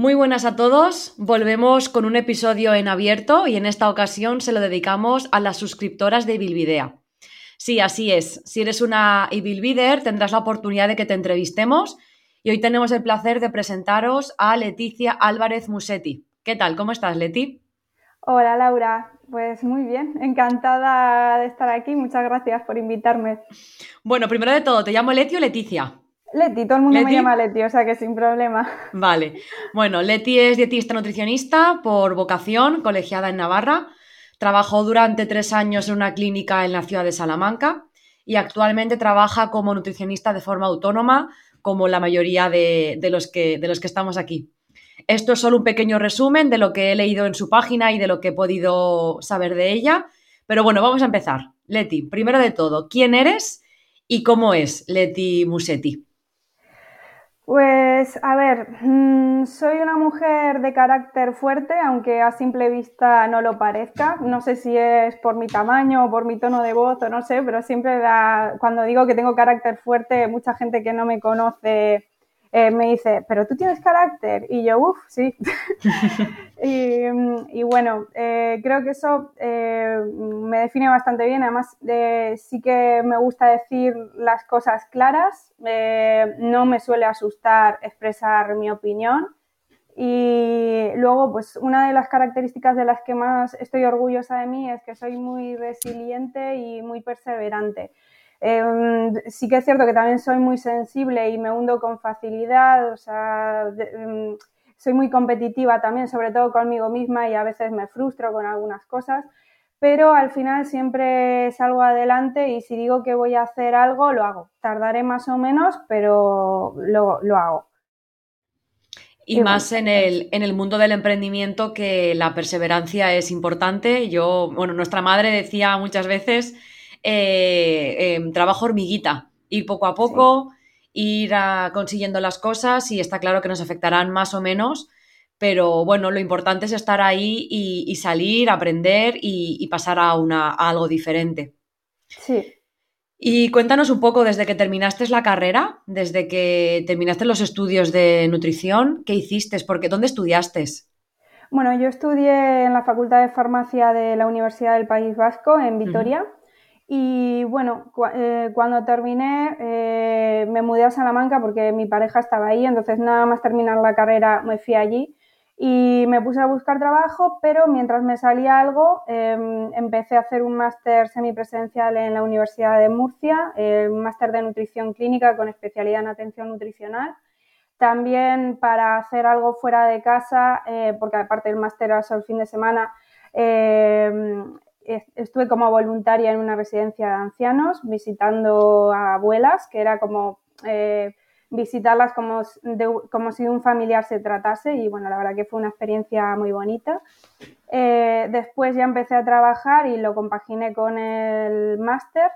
Muy buenas a todos. Volvemos con un episodio en abierto y en esta ocasión se lo dedicamos a las suscriptoras de Ibilvidea. Sí, así es. Si eres una Ibilvider, tendrás la oportunidad de que te entrevistemos y hoy tenemos el placer de presentaros a Leticia Álvarez Musetti. ¿Qué tal? ¿Cómo estás, Leti? Hola, Laura. Pues muy bien, encantada de estar aquí. Muchas gracias por invitarme. Bueno, primero de todo, ¿te llamo Leti o Leticia? Leti, todo el mundo me llama Leti, o sea que sin problema. Vale. Bueno, Leti es dietista nutricionista por vocación, colegiada en Navarra. Trabajó durante tres años en una clínica en la ciudad de Salamanca y actualmente trabaja como nutricionista de forma autónoma, como la mayoría de, los, que, de los que estamos aquí. Esto es solo un pequeño resumen de lo que he leído en su página y de lo que he podido saber de ella. Pero bueno, vamos a empezar. Leti, primero de todo, ¿quién eres y cómo es Leti Musetti? Pues a ver, mm, soy una mujer de carácter fuerte, aunque a simple vista no lo parezca. No sé si es por mi tamaño o por mi tono de voz o no sé, pero siempre cuando digo que tengo carácter fuerte, mucha gente que no me conoce eh, me dice, pero tú tienes carácter. Y yo, uff, sí. y, bueno, eh, creo que eso eh, me define bastante bien. Además, sí que me gusta decir las cosas claras. no me suele asustar expresar mi opinión. Y luego, pues una de las características de las que más estoy orgullosa de mí es que soy muy resiliente y muy perseverante. Em, sí que es cierto que también soy muy sensible y me hundo con facilidad, o sea, em, soy muy competitiva también, sobre todo conmigo misma y a veces me frustro con algunas cosas, pero al final siempre salgo adelante y si digo que voy a hacer algo, lo hago. Tardaré más o menos, pero lo, lo hago. Y, más en, el, en el mundo del emprendimiento que la perseverancia es importante. Yo, bueno, nuestra madre decía muchas veces eh, em, trabajo hormiguita, ir poco a poco, ir consiguiendo las cosas y está claro que nos afectarán más o menos, pero bueno, lo importante es estar ahí y, salir, aprender y, pasar a, una, algo diferente. Sí. Y cuéntanos un poco desde que terminaste la carrera, desde que terminaste los estudios de nutrición, ¿qué hiciste? Porque ¿dónde estudiaste? Bueno, yo estudié en la Facultad de Farmacia de la Universidad del País Vasco en Vitoria. Y bueno, eh, cuando terminé eh, me mudé a Salamanca porque mi pareja estaba ahí, entonces nada más terminar la carrera me fui allí y me puse a buscar trabajo, pero mientras me salía algo em, empecé a hacer un máster semipresencial en la Universidad de Murcia, un máster de nutrición clínica con especialidad en atención nutricional. También para hacer algo fuera de casa, eh, porque aparte del máster era solo el fin de semana, em, estuve como voluntaria en una residencia de ancianos visitando a abuelas, que era como eh, visitarlas como, como si un familiar se tratase y bueno, la verdad que fue una experiencia muy bonita. Eh, después ya empecé a trabajar y lo compaginé con el máster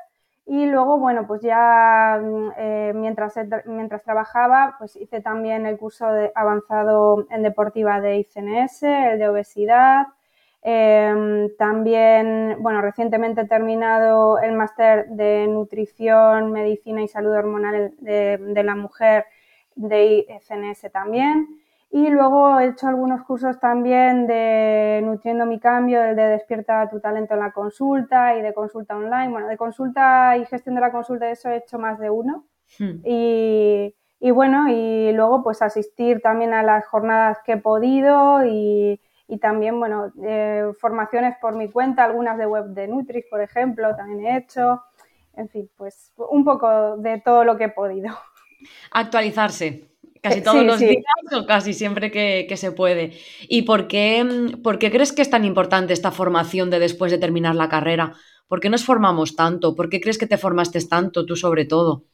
y luego, bueno, pues ya mm, eh, mientras, mientras trabajaba, pues hice también el curso de avanzado en deportiva de ICNS, el de obesidad, Em, también, bueno, recientemente he terminado el máster de nutrición, medicina y salud hormonal de, la mujer de ICNS también. Y luego he hecho algunos cursos también de Nutriendo mi Cambio, de Despierta tu talento en la consulta y de consulta online. Bueno, de consulta y gestión de la consulta, eso he hecho más de uno. Hmm. Y, y, bueno, y luego pues asistir también a las jornadas que he podido y, y también, bueno, eh, formaciones por mi cuenta, algunas de web de Nutris, por ejemplo, también he hecho. En fin, pues un poco de todo lo que he podido. Actualizarse. Casi eh, todos los días o casi siempre que, se puede. ¿Y por qué, por qué crees que es tan importante esta formación de después de terminar la carrera? ¿Por qué nos formamos tanto? ¿Por qué crees que te formaste tanto tú sobre todo?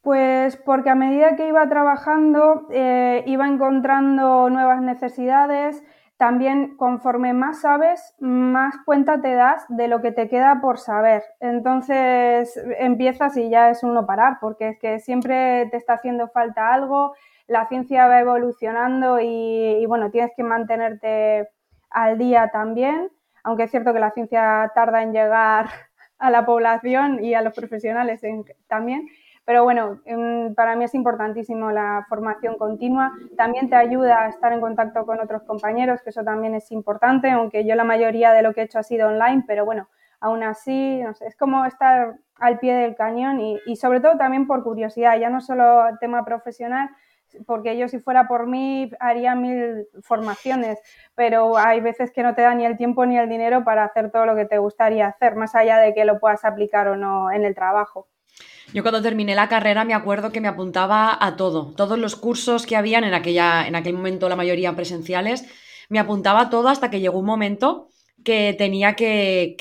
Pues porque a medida que iba trabajando eh, iba encontrando nuevas necesidades, también conforme más sabes, más cuenta te das de lo que te queda por saber. Entonces empiezas y ya es uno parar, porque es que siempre te está haciendo falta algo, la ciencia va evolucionando y, bueno, tienes que mantenerte al día también, aunque es cierto que la ciencia tarda en llegar a la población y a los profesionales también, Pero bueno, em, para mí es importantísimo la formación continua. También te ayuda a estar en contacto con otros compañeros, que eso también es importante, aunque yo la mayoría de lo que he hecho ha sido online, pero bueno, aún así, es como estar al pie del cañón y, y sobre todo también por curiosidad, ya no solo tema profesional, porque yo si fuera por mí haría mil formaciones, pero hay veces que no te da ni el tiempo ni el dinero para hacer todo lo que te gustaría hacer, más allá de que lo puedas aplicar o no en el trabajo. Yo cuando terminé la carrera me acuerdo que me apuntaba a todo, todos los cursos que habían en, aquella, en aquel momento la mayoría presenciales, me apuntaba a todo hasta que llegó un momento que tenía que,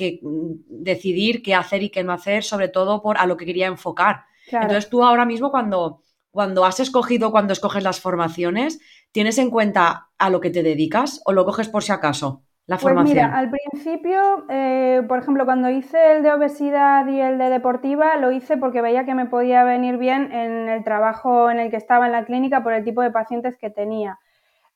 decidir qué hacer y qué no hacer, sobre todo por a lo que quería enfocar. Entonces tú ahora mismo cuando cuando has escogido, cuando escoges las formaciones, ¿tienes en cuenta a lo que te dedicas o lo coges por si acaso? La pues mira, al principio, eh, por ejemplo, cuando hice el de obesidad y el de deportiva, lo hice porque veía que me podía venir bien en el trabajo en el que estaba en la clínica por el tipo de pacientes que tenía.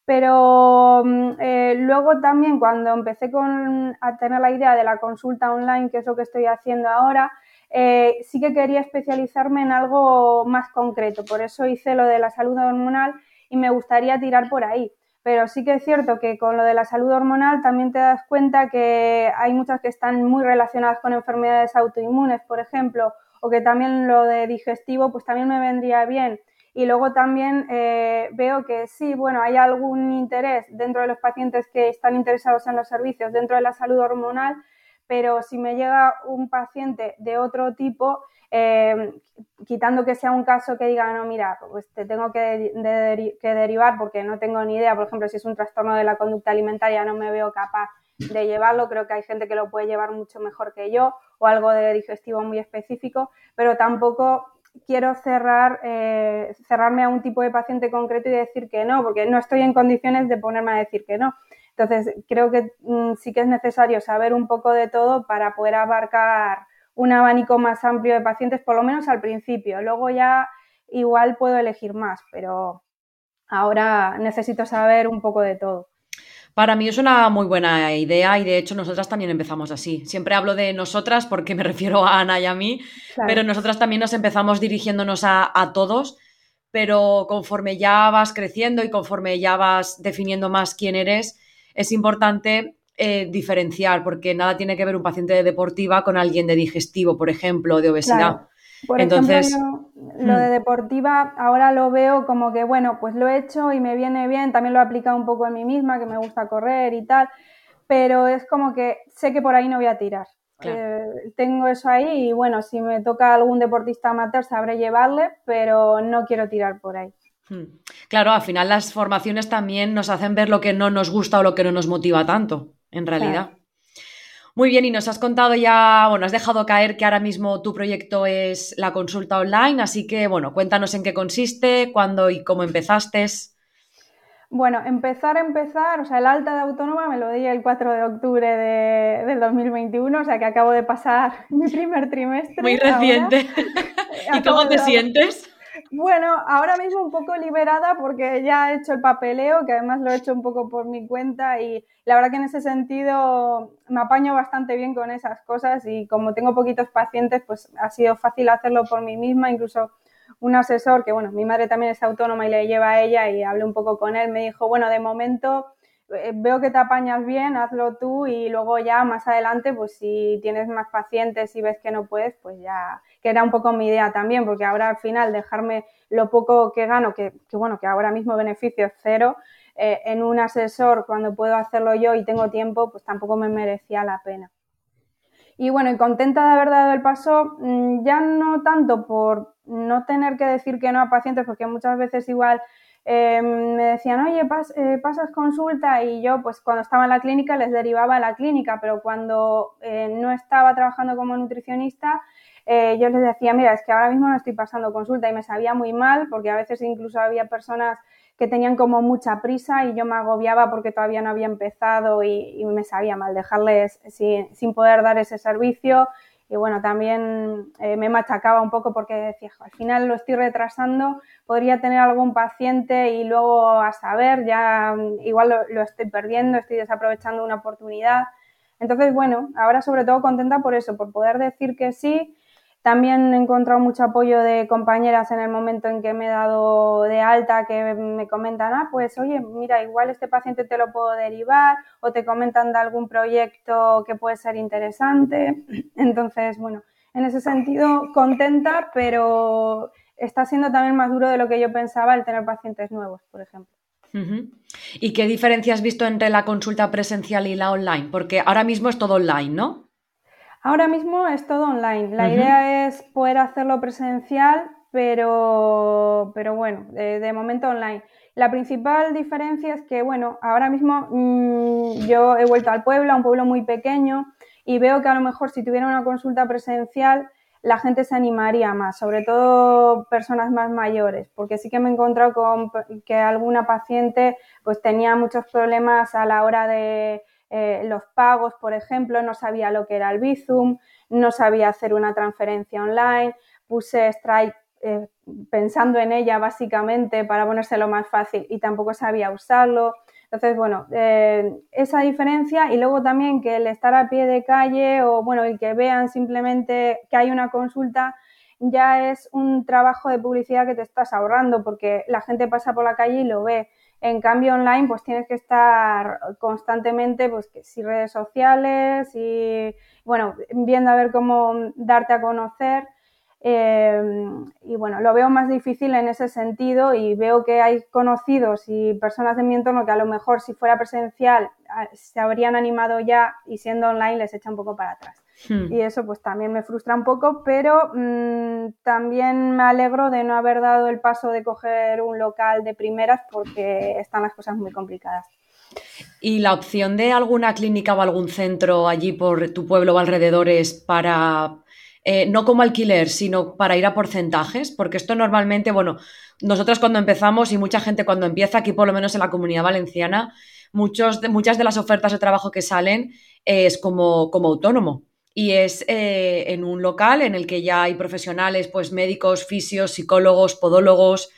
Pero mm, eh, luego también cuando empecé con, a tener la idea de la consulta online, que es lo que estoy haciendo ahora, eh, sí que quería especializarme en algo más concreto. Por eso hice lo de la salud hormonal y me gustaría tirar por ahí. Pero sí que es cierto que con lo de la salud hormonal también te das cuenta que hay muchas que están muy relacionadas con enfermedades autoinmunes, por ejemplo, o que también lo de digestivo, pues también me vendría bien. Y luego también eh, veo que sí, bueno, hay algún interés dentro de los pacientes que están interesados en los servicios dentro de la salud hormonal, pero si me llega un paciente de otro tipo, eh, quitando que sea un caso que diga, no, mira, pues te tengo que, derivar porque no tengo ni idea, por ejemplo, si es un trastorno de la conducta alimentaria, no me veo capaz de llevarlo, creo que hay gente que lo puede llevar mucho mejor que yo, o algo de digestivo muy específico, pero tampoco quiero cerrar, eh, cerrarme a un tipo de paciente concreto y decir que no, porque no estoy en condiciones de ponerme a decir que no. Entonces, creo que mm, sí que es necesario saber un poco de todo para poder abarcar un abanico más amplio de pacientes, por lo menos al principio. Luego ya igual puedo elegir más, pero ahora necesito saber un poco de todo. Para mí es una muy buena idea y de hecho nosotras también empezamos así. Siempre hablo de nosotras porque me refiero a Ana y a mí, pero nosotras también nos empezamos dirigiéndonos a, a, todos, pero conforme ya vas creciendo y conforme ya vas definiendo más quién eres, es importante eh, diferenciar, porque nada tiene que ver un paciente de deportiva con alguien de digestivo, por ejemplo, de obesidad. Por Entonces, ejemplo, lo de mm. deportiva ahora lo veo como que, bueno, pues lo he hecho y me viene bien, también lo he aplicado un poco en mí misma, que me gusta correr y tal, pero es como que sé que por ahí no voy a tirar. Eh, tengo eso ahí y bueno, si me toca algún deportista amateur sabré llevarle, pero no quiero tirar por ahí. Hmm. Claro, al final las formaciones también nos hacen ver lo que no nos gusta o lo que no nos motiva tanto, en realidad. Muy bien, y nos has contado ya, bueno, has dejado caer que ahora mismo tu proyecto es la consulta online, así que, bueno, cuéntanos en qué consiste, cuándo y cómo empezaste. Bueno, empezar, empezar, o sea, el alta de autónoma me lo di el 4 de octubre de, del 2021, o sea que acabo de pasar mi primer trimestre. Muy reciente. ¿Y cómo te sientes? Bueno, ahora mismo un poco liberada porque ya he hecho el papeleo, que además lo he hecho un poco por mi cuenta y la verdad que en ese sentido me apaño bastante bien con esas cosas y como tengo poquitos pacientes, pues ha sido fácil hacerlo por mí misma, incluso un asesor que, bueno, mi madre también es autónoma y le lleva a ella y hablé un poco con él, me dijo, bueno, de momento veo que te apañas bien, hazlo tú y luego ya más adelante, pues si tienes más pacientes y ves que no puedes, pues ya, que era un poco mi idea también, porque ahora al final dejarme lo poco que gano, que, bueno, que ahora mismo beneficio es cero, eh, en un asesor cuando puedo hacerlo yo y tengo tiempo, pues tampoco me merecía la pena. Y bueno, y contenta de haber dado el paso, mm, ya no tanto por no tener que decir que no a pacientes, porque muchas veces igual Em, me decían, oye, eh, pasas consulta y yo pues cuando estaba en la clínica les derivaba a la clínica, pero cuando eh, no estaba trabajando como nutricionista, eh, yo les decía, mira, es que ahora mismo no estoy pasando consulta y me sabía muy mal porque a veces incluso había personas que tenían como mucha prisa y yo me agobiaba porque todavía no había empezado y, me sabía mal dejarles sin poder dar ese servicio y bueno, también eh, me machacaba un poco porque decía, al final lo estoy retrasando, podría tener algún paciente y luego a saber, ya mm, igual lo, estoy perdiendo, estoy desaprovechando una oportunidad. Entonces, bueno, ahora sobre todo contenta por eso, por poder decir que sí, También he encontrado mucho apoyo de compañeras en el momento en que me he dado de alta, que me comentan, ah, pues oye, mira, igual este paciente te lo puedo derivar, o te comentan de algún proyecto que puede ser interesante. Entonces, bueno, en ese sentido, contenta, pero está siendo también más duro de lo que yo pensaba el tener pacientes nuevos, por ejemplo. ¿Y qué diferencia has visto entre la consulta presencial y la online? Porque ahora mismo es todo online, ¿no? Ahora mismo es todo online. La idea es poder hacerlo presencial, pero, pero bueno, de, momento online. La principal diferencia es que, bueno, ahora mismo mm, yo he vuelto al pueblo, a un pueblo muy pequeño, y veo que a lo mejor si tuviera una consulta presencial, la gente se animaría más, sobre todo personas más mayores, porque sí que me he encontrado con que alguna paciente pues tenía muchos problemas a la hora de eh, los pagos, por ejemplo, no sabía lo que era el Bizum, no sabía hacer una transferencia online, puse Stripe eh, pensando en ella básicamente para ponérselo más fácil y tampoco sabía usarlo. Entonces, bueno, eh, esa diferencia y luego también que el estar a pie de calle o, bueno, el que vean simplemente que hay una consulta ya es un trabajo de publicidad que te estás ahorrando porque la gente pasa por la calle y lo ve. En cambio, online, pues tienes que estar constantemente, pues si redes sociales y, bueno, viendo a ver cómo darte a conocer. Eh, y bueno, lo veo más difícil en ese sentido y veo que hay conocidos y personas de mi entorno que a lo mejor si fuera presencial se habrían animado ya y siendo online les echa un poco para atrás. Hmm. Y eso pues también me frustra un poco, pero mm, también me alegro de no haber dado el paso de coger un local de primeras porque están las cosas muy complicadas. ¿Y la opción de alguna clínica o algún centro allí por tu pueblo o alrededores para, eh, no como alquiler, sino para ir a porcentajes? Porque esto normalmente, bueno, nosotros cuando empezamos y mucha gente cuando empieza, aquí por lo menos en la comunidad valenciana, muchos de, muchas de las ofertas de trabajo que salen es como, como autónomo y es eh, en un local en el que ya hay profesionales, pues médicos, fisios, psicólogos, podólogos,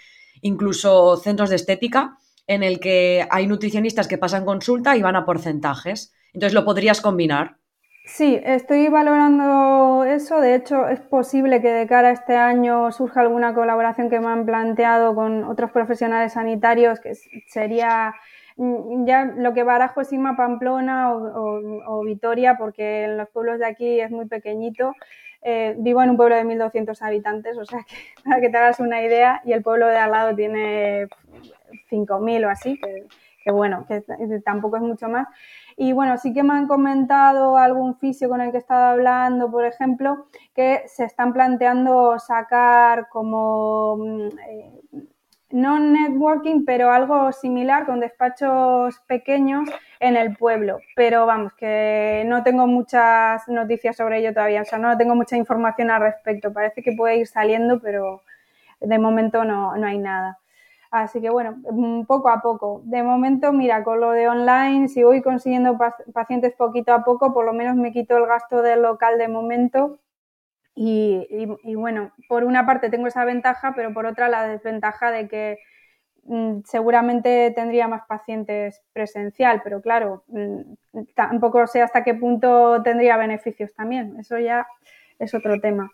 incluso centros de estética, en el que hay nutricionistas que pasan consulta y van a porcentajes. Entonces lo podrías combinar. Sí, estoy valorando eso. De hecho, es posible que de cara a este año surja alguna colaboración que me han planteado con otros profesionales sanitarios, que sería ya lo que barajo es irme Pamplona o, Vitoria, porque en los pueblos de aquí es muy pequeñito. Eh, vivo en un pueblo de 1.200 habitantes, o sea que para que te hagas una idea, y el pueblo de al lado tiene 5.000 o así, que, bueno, que tampoco es mucho más. Y bueno, sí que me han comentado algún fisio con el que he estado hablando, por ejemplo, que se están planteando sacar como mm, eh, no networking, pero algo similar con despachos pequeños en el pueblo. Pero vamos, que no tengo muchas noticias sobre ello todavía, o sea, no tengo mucha información al respecto. Parece que puede ir saliendo, pero de momento no, no hay nada. Así que bueno, mm, poco a poco. De momento, mira, con lo de online, si voy consiguiendo pacientes poquito a poco, por lo menos me quito el gasto del local de momento y, bueno, por una parte tengo esa ventaja, pero por otra la desventaja de que mm, seguramente tendría más pacientes presencial, pero claro, mm, tampoco sé hasta qué punto tendría beneficios también. Eso ya es otro tema.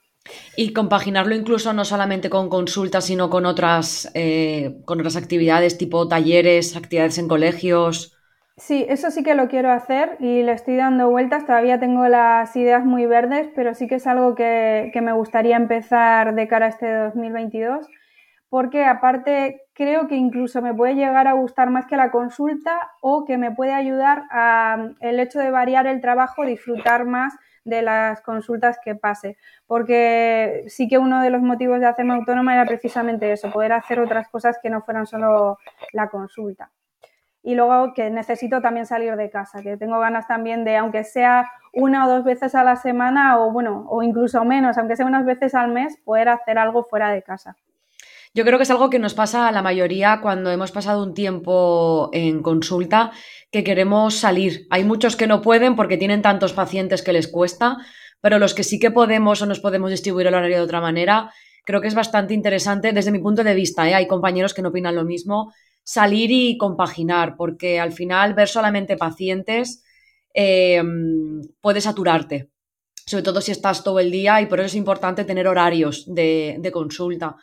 Y compaginarlo incluso no solamente con consultas, sino con otras, eh, con otras actividades tipo talleres, actividades en colegios. Sí, eso sí que lo quiero hacer y le estoy dando vueltas. Todavía tengo las ideas muy verdes, pero sí que es algo que, me gustaría empezar de cara a este 2022, porque aparte creo que incluso me puede llegar a gustar más que la consulta o que me puede ayudar a el hecho de variar el trabajo, disfrutar más de las consultas que pase, porque sí que uno de los motivos de hacerme autónoma era precisamente eso, poder hacer otras cosas que no fueran solo la consulta y luego que necesito también salir de casa, que tengo ganas también de, aunque sea una o dos veces a la semana o bueno, o incluso menos, aunque sea unas veces al mes, poder hacer algo fuera de casa. Yo creo que es algo que nos pasa a la mayoría cuando hemos pasado un tiempo en consulta que queremos salir. Hay muchos que no pueden porque tienen tantos pacientes que les cuesta, pero los que sí que podemos o nos podemos distribuir el horario de otra manera, creo que es bastante interesante desde mi punto de vista. ¿eh? Hay compañeros que no opinan lo mismo salir y compaginar, porque al final ver solamente pacientes eh, puede saturarte. sobre todo si estás todo el día y por eso es importante tener horarios de, consulta.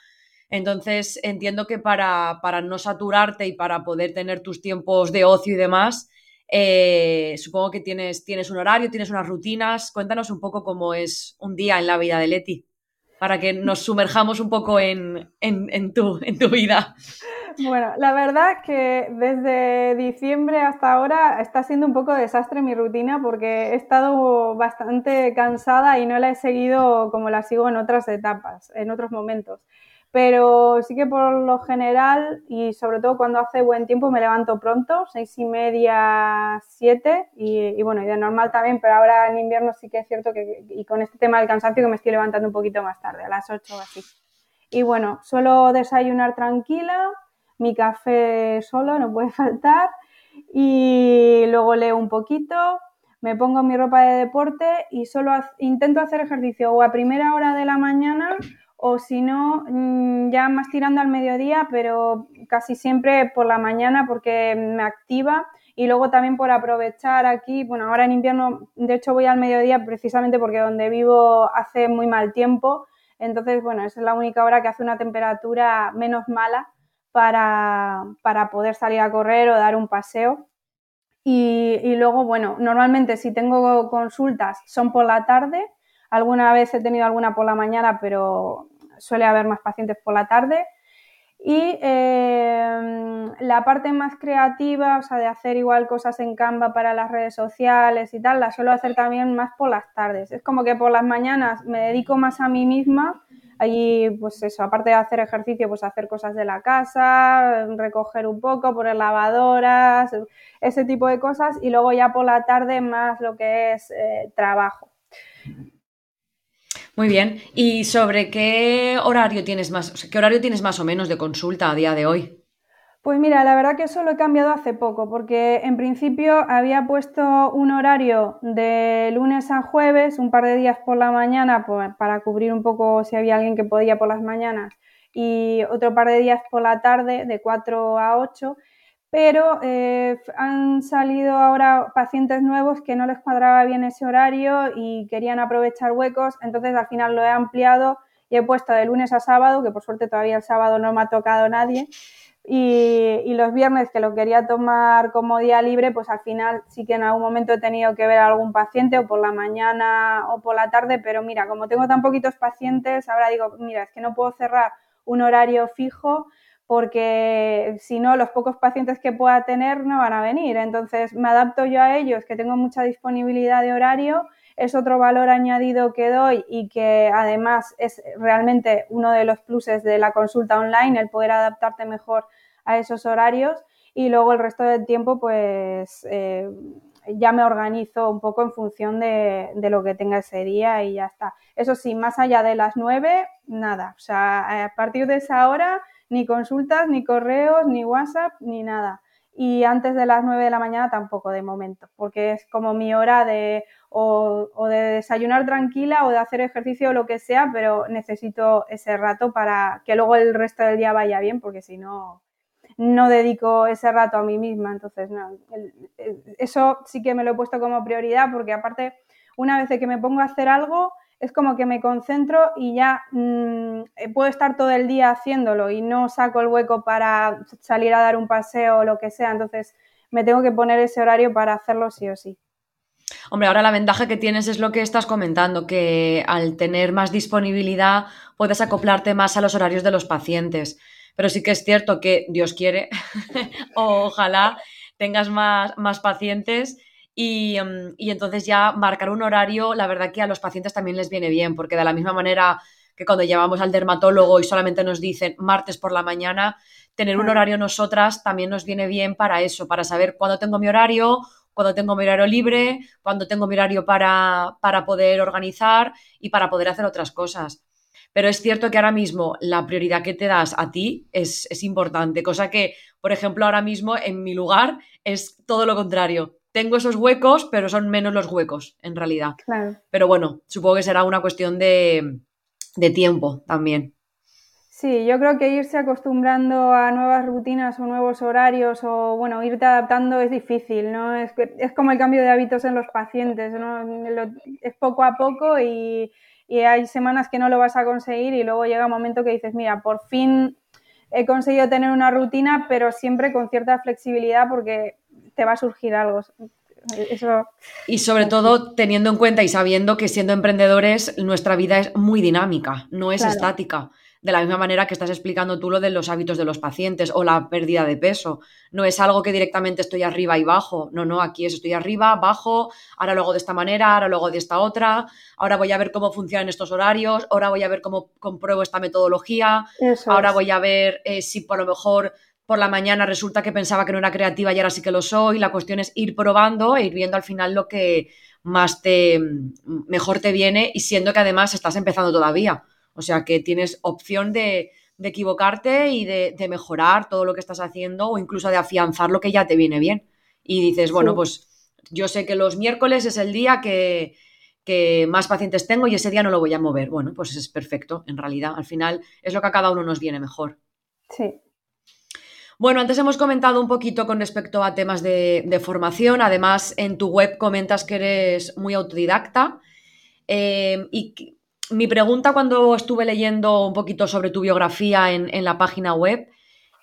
Entonces, entiendo que para, para, no saturarte y para poder tener tus tiempos de ocio y demás, eh, supongo que tienes, tienes un horario, tienes unas rutinas. Cuéntanos un poco cómo es un día en la vida de Leti, para que nos sumerjamos un poco en, en, tu, en tu vida. Bueno, la verdad que desde diciembre hasta ahora está siendo un poco desastre mi rutina porque he estado bastante cansada y no la he seguido como la sigo en otras etapas, en otros momentos pero sí que por lo general y sobre todo cuando hace buen tiempo me levanto pronto, seis y media, siete y, bueno, y de normal también, pero ahora en invierno sí que es cierto que y con este tema del cansancio que me estoy levantando un poquito más tarde, a las ocho o así. Y bueno, suelo desayunar tranquila, mi café solo, no puede faltar, y luego leo un poquito, me pongo mi ropa de deporte y solo intento hacer ejercicio o a primera hora de la mañana o si no, mm, ya más tirando al mediodía, pero casi siempre por la mañana porque me activa. Y luego también por aprovechar aquí, bueno, ahora en invierno, de hecho voy al mediodía precisamente porque donde vivo hace muy mal tiempo, entonces, bueno, esa es la única hora que hace una temperatura menos mala para, para poder salir a correr o dar un paseo. Y, y luego, bueno, normalmente si tengo consultas son por la tarde, Alguna vez he tenido alguna por la mañana, pero suele haber más pacientes por la tarde. Y eh, la parte más creativa, o sea, de hacer igual cosas en Canva para las redes sociales y tal, la suelo hacer también más por las tardes. Es como que por las mañanas me dedico más a mí misma. Allí, pues eso, aparte de hacer ejercicio, pues hacer cosas de la casa, recoger un poco, poner lavadoras, ese tipo de cosas. Y luego ya por la tarde más lo que es eh, trabajo. Muy bien. ¿Y sobre qué horario tienes más, qué horario tienes más o menos de consulta a día de hoy? Pues mira, la verdad que eso lo he cambiado hace poco, porque en principio había puesto un horario de lunes a jueves, un par de días por la mañana, pues, para cubrir un poco si había alguien que podía por las mañanas, y otro par de días por la tarde, de 4 a 8 pero eh, han salido ahora pacientes nuevos que no les cuadraba bien ese horario y querían aprovechar huecos, entonces al final lo he ampliado y he puesto de lunes a sábado, que por suerte todavía el sábado no me ha tocado nadie, y, los viernes que lo quería tomar como día libre, pues al final sí que en algún momento he tenido que ver a algún paciente o por la mañana o por la tarde, pero mira, como tengo tan poquitos pacientes, ahora digo, mira, es que no puedo cerrar un horario fijo porque si no, los pocos pacientes que pueda tener no van a venir. Entonces, me adapto yo a ellos, que tengo mucha disponibilidad de horario, es otro valor añadido que doy y que además es realmente uno de los pluses de la consulta online, el poder adaptarte mejor a esos horarios. Y luego el resto del tiempo, pues eh, ya me organizo un poco en función de, de, lo que tenga ese día y ya está. Eso sí, más allá de las nueve, nada. O sea, a partir de esa hora ni consultas, ni correos, ni WhatsApp, ni nada. Y antes de las 9 de la mañana tampoco de momento, porque es como mi hora de o, de desayunar tranquila o de hacer ejercicio o lo que sea, pero necesito ese rato para que luego el resto del día vaya bien, porque si no, no dedico ese rato a mí misma. Entonces, no, eso sí que me lo he puesto como prioridad, porque aparte, una vez que me pongo a hacer algo, es como que me concentro y ya mm, eh, puedo estar todo el día haciéndolo y no saco el hueco para salir a dar un paseo o lo que sea. Entonces me tengo que poner ese horario para hacerlo sí o sí. Hombre, ahora la ventaja que tienes es lo que estás comentando, que al tener más disponibilidad puedes acoplarte más a los horarios de los pacientes. Pero sí que es cierto que Dios quiere, ojalá tengas más, más pacientes Em, y, entonces ya marcar un horario, la verdad que a los pacientes también les viene bien, porque de la misma manera que cuando llevamos al dermatólogo y solamente nos dicen martes por la mañana, tener un horario nosotras también nos viene bien para eso, para saber cuándo tengo mi horario, cuándo tengo mi horario libre, cuándo tengo mi horario para, para poder organizar y para poder hacer otras cosas. Pero es cierto que ahora mismo la prioridad que te das a ti es, es importante, cosa que, por ejemplo, ahora mismo en mi lugar es todo lo contrario tengo esos huecos, pero son menos los huecos, en realidad. Pero bueno, supongo que será una cuestión de, tiempo también. Sí, yo creo que irse acostumbrando a nuevas rutinas o nuevos horarios o, bueno, irte adaptando es difícil, ¿no? Es, es como el cambio de hábitos en los pacientes, ¿no? es poco a poco y, y hay semanas que no lo vas a conseguir y luego llega un momento que dices, mira, por fin he conseguido tener una rutina, pero siempre con cierta flexibilidad porque te va a surgir algo. Eso... Y sobre todo teniendo en cuenta y sabiendo que siendo emprendedores nuestra vida es muy dinámica, no es estática de la misma manera que estás explicando tú lo de los hábitos de los pacientes o la pérdida de peso. No es algo que directamente estoy arriba y bajo. No, no, aquí es estoy arriba, bajo, ahora lo hago de esta manera, ahora lo hago de esta otra, ahora voy a ver cómo funcionan estos horarios, ahora voy a ver cómo compruebo esta metodología, ahora voy a ver eh, si por lo mejor por la mañana resulta que pensaba que no era creativa y ahora sí que lo soy. La cuestión es ir probando e ir viendo al final lo que más te mejor te viene y siendo que además estás empezando todavía. O sea que tienes opción de, equivocarte y de, mejorar todo lo que estás haciendo o incluso de afianzar lo que ya te viene bien. Y dices, bueno, pues yo sé que los miércoles es el día que, más pacientes tengo y ese día no lo voy a mover. Bueno, pues es perfecto, en realidad. Al final es lo que a cada uno nos viene mejor. Sí. Bueno, antes hemos comentado un poquito con respecto a temas de, formación. Además, en tu web comentas que eres muy autodidacta. Eh, y mi pregunta cuando estuve leyendo un poquito sobre tu biografía en, la página web,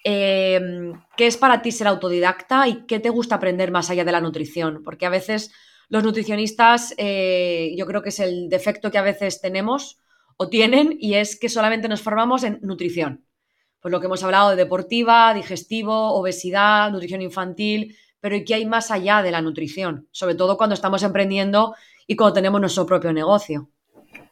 em, ¿qué es para ti ser autodidacta y qué te gusta aprender más allá de la nutrición? Porque a veces los nutricionistas, eh, yo creo que es el defecto que a veces tenemos o tienen y es que solamente nos formamos en nutrición. Pues lo que hemos hablado de deportiva, digestivo, obesidad, nutrición infantil, pero ¿y qué hay más allá de la nutrición? Sobre todo cuando estamos emprendiendo y cuando tenemos nuestro propio negocio.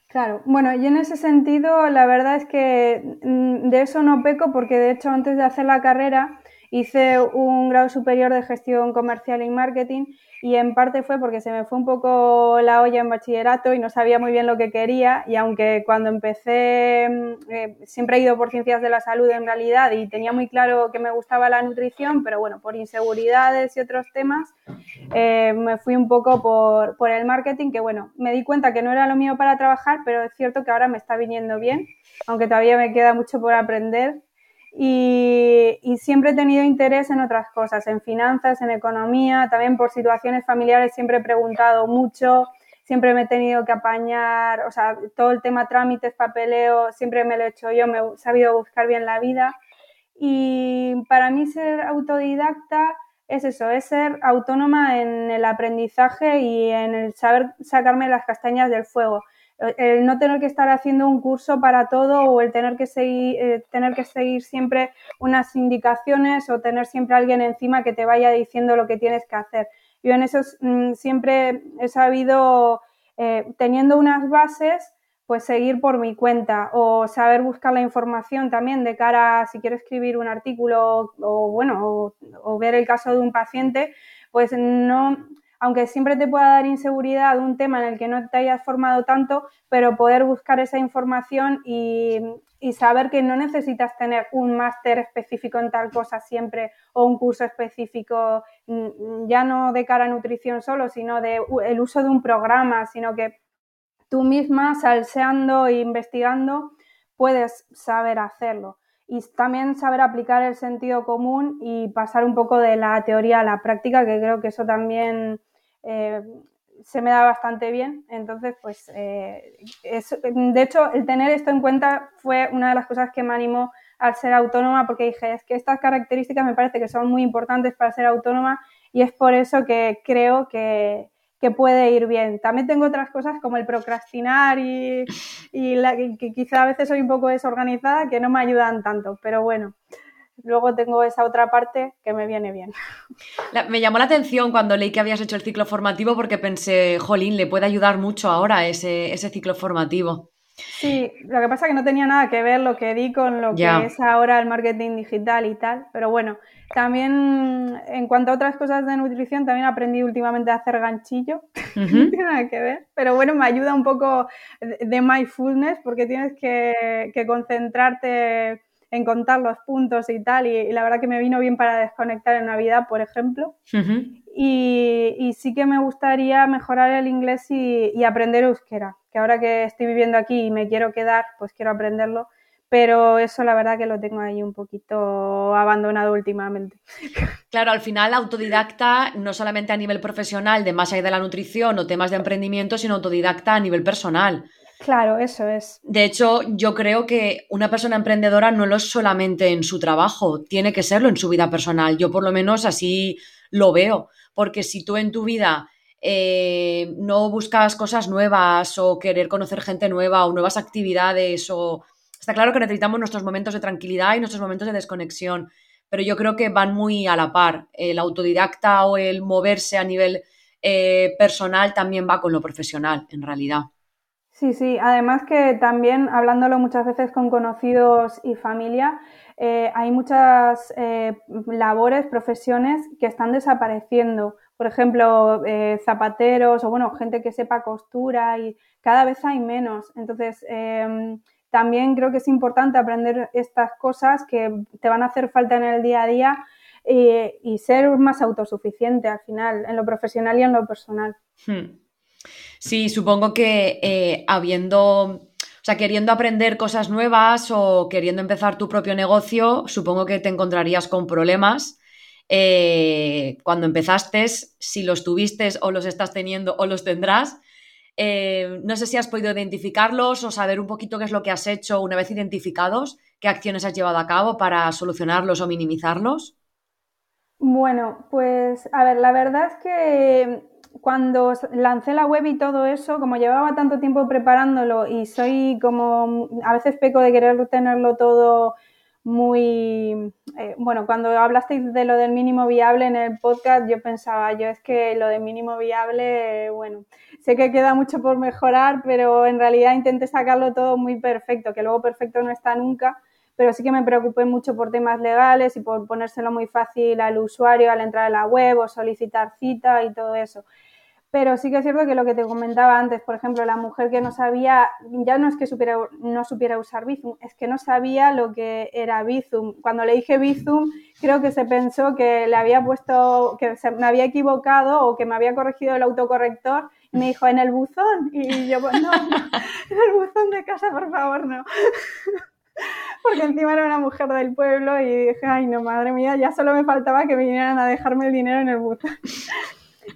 Claro, bueno, y en ese sentido la verdad es que mm, de eso no peco porque de hecho antes de hacer la carrera hice un grado superior de gestión comercial y marketing y en parte fue porque se me fue un poco la olla en bachillerato y no sabía muy bien lo que quería y aunque cuando empecé mm, eh, siempre he ido por ciencias de la salud en realidad y tenía muy claro que me gustaba la nutrición, pero bueno, por inseguridades y otros temas eh, me fui un poco por, por el marketing que bueno, me di cuenta que no era lo mío para trabajar, pero es cierto que ahora me está viniendo bien, aunque todavía me queda mucho por aprender y, siempre he tenido interés en otras cosas, en finanzas, en economía, también por situaciones familiares siempre he preguntado mucho, siempre me he tenido que apañar, o sea, todo el tema trámites, papeleo, siempre me lo he hecho yo, me he sabido buscar bien la vida. Y para mí ser autodidacta es eso, es ser autónoma en el aprendizaje y en el saber sacarme las castañas del fuego el no tener que estar haciendo un curso para todo o el tener que seguir, eh, tener que seguir siempre unas indicaciones o tener siempre alguien encima que te vaya diciendo lo que tienes que hacer. Yo en eso mm, siempre he sabido, eh, teniendo unas bases, pues seguir por mi cuenta o saber buscar la información también de cara a si quiero escribir un artículo o, bueno, o ver el caso de un paciente, pues no, aunque siempre te pueda dar inseguridad un tema en el que no te hayas formado tanto, pero poder buscar esa información y, saber que no necesitas tener un máster específico en tal cosa siempre o un curso específico, mm, ya no de cara a nutrición solo, sino de el uso de un programa, sino que tú misma, salseando e investigando, puedes saber hacerlo. Y también saber aplicar el sentido común y pasar un poco de la teoría a la práctica, que creo que eso también eh, se me da bastante bien. Entonces, pues, eh, de hecho, el tener esto en cuenta fue una de las cosas que me animó al ser autónoma, porque dije, es que estas características me parece que son muy importantes para ser autónoma y es por eso que creo que, puede ir bien. También tengo otras cosas como el procrastinar y, que quizá a veces soy un poco desorganizada que no me ayudan tanto, pero bueno, luego tengo esa otra parte que me viene bien. me llamó la atención cuando leí que habías hecho el ciclo formativo porque pensé, jolín, le puede ayudar mucho ahora ese, ese ciclo formativo. Sí, lo que pasa es que no tenía nada que ver lo que di con lo que es ahora el marketing digital y tal, pero bueno, también en cuanto a otras cosas de nutrición, también aprendí últimamente a hacer ganchillo, no tiene nada que ver, pero bueno, me ayuda un poco de mindfulness porque tienes que, que concentrarte en contar los puntos y tal, y, la verdad que me vino bien para desconectar en Navidad, por ejemplo. y, sí que me gustaría mejorar el inglés y, aprender euskera, que ahora que estoy viviendo aquí y me quiero quedar, pues quiero aprenderlo, pero eso la verdad que lo tengo ahí un poquito abandonado últimamente. Claro, al final autodidacta no solamente a nivel profesional de más allá de la nutrición o temas de emprendimiento, sino autodidacta a nivel personal. Claro, eso es. De hecho, yo creo que una persona emprendedora no lo es solamente en su trabajo, tiene que serlo en su vida personal. Yo por lo menos así lo veo, porque si tú en tu vida eh, no buscas cosas nuevas o querer conocer gente nueva o nuevas actividades o Está claro que necesitamos nuestros momentos de tranquilidad y nuestros momentos de desconexión, pero yo creo que van muy a la par. El autodidacta o el moverse a nivel eh, personal también va con lo profesional, en realidad. Sí, sí. Además que también, hablándolo muchas veces con conocidos y familia, eh, hay muchas eh, labores, profesiones que están desapareciendo. Por ejemplo, zapateros o, bueno, gente que sepa costura y cada vez hay menos. Entonces, em, también creo que es importante aprender estas cosas que te van a hacer falta en el día a día eh, y, ser más autosuficiente al final, en lo profesional y en lo personal. Hmm. Sí, supongo que eh, habiendo, o sea, queriendo aprender cosas nuevas o queriendo empezar tu propio negocio, supongo que te encontrarías con problemas. Eh, cuando empezaste, si los tuviste o los estás teniendo o los tendrás, eh, no sé si has podido identificarlos o saber un poquito qué es lo que has hecho una vez identificados, qué acciones has llevado a cabo para solucionarlos o minimizarlos. Bueno, pues a ver, la verdad es que cuando lancé la web y todo eso, como llevaba tanto tiempo preparándolo y soy como, a veces peco de querer tenerlo todo muy, eh, bueno, cuando hablasteis de lo del mínimo viable en el podcast, yo pensaba, yo es que lo del mínimo viable, bueno, sé que queda mucho por mejorar, pero en realidad intenté sacarlo todo muy perfecto, que luego perfecto no está nunca, pero sí que me preocupé mucho por temas legales y por ponérselo muy fácil al usuario al entrar a la web o solicitar cita y todo eso. Pero sí que es cierto que lo que te comentaba antes, por ejemplo, la mujer que no sabía, ya no es que supiera, no supiera usar Bizum, es que no sabía lo que era Bizum. Cuando le dije Bizum, creo que se pensó que le había puesto, que se, me había equivocado o que me había corregido el autocorrector me dijo, en el buzón. Y yo, pues no, en el buzón de casa, por favor, no. Porque encima era una mujer del pueblo y dije, ay, no, madre mía, ya solo me faltaba que vinieran a dejarme el dinero en el buzón.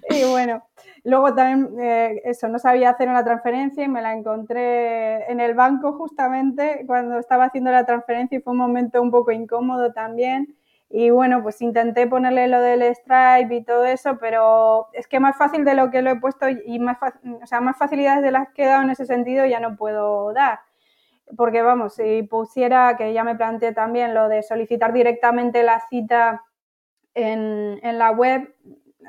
Y bueno, luego también eh, eso, no sabía hacer una transferencia y me la encontré en el banco justamente cuando estaba haciendo la transferencia y fue un momento un poco incómodo también. Y bueno, pues intenté ponerle lo del Stripe y todo eso, pero es que más fácil de lo que lo he puesto y más, o sea, más facilidades de las que he dado en ese sentido ya no puedo dar. Porque vamos, si pusiera, que ya me planteé también lo de solicitar directamente la cita en, en la web,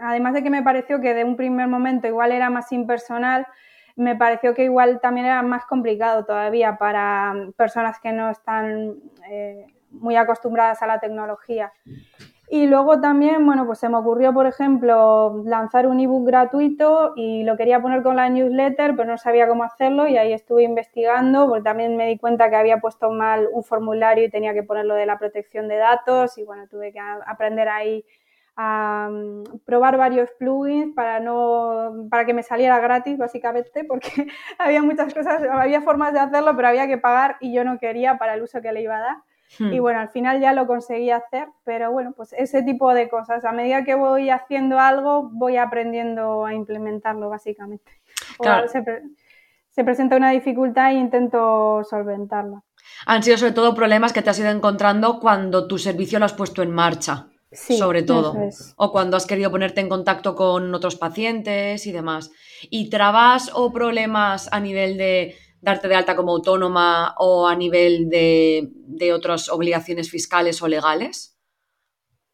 además de que me pareció que de un primer momento igual era más impersonal, me pareció que igual también era más complicado todavía para personas que no están eh, muy acostumbradas a la tecnología. Y luego también, bueno, pues se me ocurrió, por ejemplo, lanzar un ebook gratuito y lo quería poner con la newsletter, pero no sabía cómo hacerlo y ahí estuve investigando, porque también me di cuenta que había puesto mal un formulario y tenía que ponerlo de la protección de datos y bueno, tuve que aprender ahí a mm, probar varios plugins para no para que me saliera gratis básicamente porque había muchas cosas había formas de hacerlo pero había que pagar y yo no quería para el uso que le iba a dar Hmm. Y bueno, al final ya lo conseguí hacer, pero bueno, pues ese tipo de cosas. A medida que voy haciendo algo, voy aprendiendo a implementarlo, básicamente. se, presenta una dificultad e intento solventarla. Han sido sobre todo problemas que te has ido encontrando cuando tu servicio lo has puesto en marcha. Sobre todo. O cuando has querido ponerte en contacto con otros pacientes y demás. ¿Y trabas o problemas a nivel de darte de alta como autónoma o a nivel de, otras obligaciones fiscales o legales?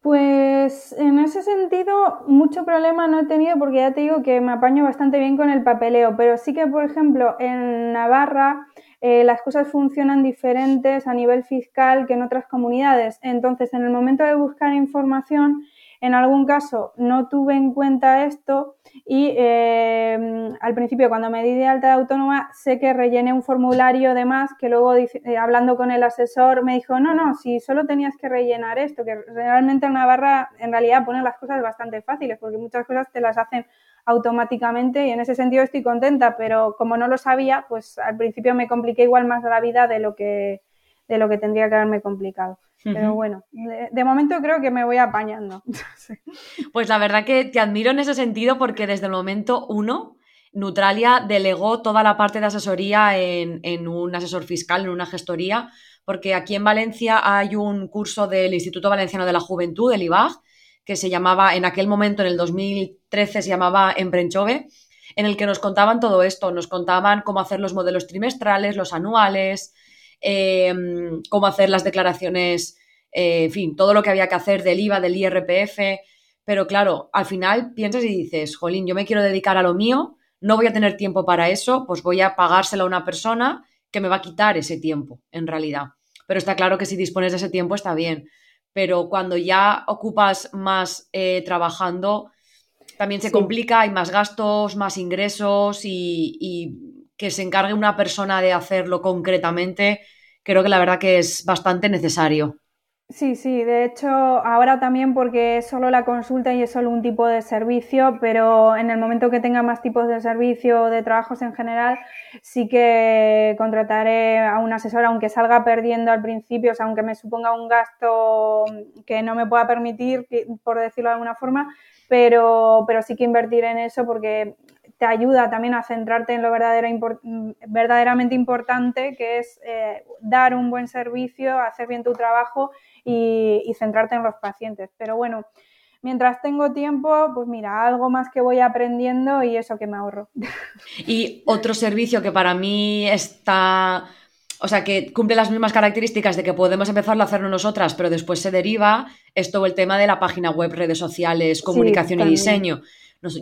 Pues en ese sentido mucho problema no he tenido porque ya te digo que me apaño bastante bien con el papeleo, pero sí que por ejemplo en Navarra eh, las cosas funcionan diferentes a nivel fiscal que en otras comunidades. Entonces en el momento de buscar información en algún caso no tuve en cuenta esto y eh, al principio cuando me di de alta de autónoma sé que rellené un formulario de más que luego eh, hablando con el asesor me dijo no, no, si solo tenías que rellenar esto, que realmente en Navarra en realidad ponen las cosas bastante fáciles porque muchas cosas te las hacen automáticamente y en ese sentido estoy contenta, pero como no lo sabía, pues al principio me compliqué igual más la vida de lo que de lo que tendría que haberme complicado. Pero bueno, de, momento creo que me voy apañando. Pues la verdad que te admiro en ese sentido porque desde el momento uno, Neutralia delegó toda la parte de asesoría en, en un asesor fiscal, en una gestoría, porque aquí en Valencia hay un curso del Instituto Valenciano de la Juventud, del IBAG, que se llamaba, en aquel momento, en el 2013, se llamaba Emprenchove, en el que nos contaban todo esto, nos contaban cómo hacer los modelos trimestrales, los anuales, Em, cómo hacer las declaraciones, eh, en fin, todo lo que había que hacer del IVA, del IRPF. Pero claro, al final piensas y dices, jolín, yo me quiero dedicar a lo mío, no voy a tener tiempo para eso, pues voy a pagárselo a una persona que me va a quitar ese tiempo, en realidad. Pero está claro que si dispones de ese tiempo está bien. Pero cuando ya ocupas más eh, trabajando, también se complica, hay más gastos, más ingresos y que se encargue una persona de hacerlo concretamente, creo que la verdad que es bastante necesario. Sí, sí, de hecho ahora también porque es solo la consulta y es solo un tipo de servicio, pero en el momento que tenga más tipos de servicio, de trabajos en general, sí que contrataré a un asesor, aunque salga perdiendo al principio, o sea, aunque me suponga un gasto que no me pueda permitir, por decirlo de alguna forma, pero, pero sí que invertir en eso porque te ayuda también a centrarte en lo verdaderamente importante, que es eh, dar un buen servicio, hacer bien tu trabajo y, centrarte en los pacientes. Pero bueno, mientras tengo tiempo, pues mira, algo más que voy aprendiendo y eso que me ahorro. Y otro servicio que para mí está, o sea, que cumple las mismas características de que podemos empezarlo a hacerlo nosotras, pero después se deriva, es todo el tema de la página web, redes sociales, comunicación y diseño.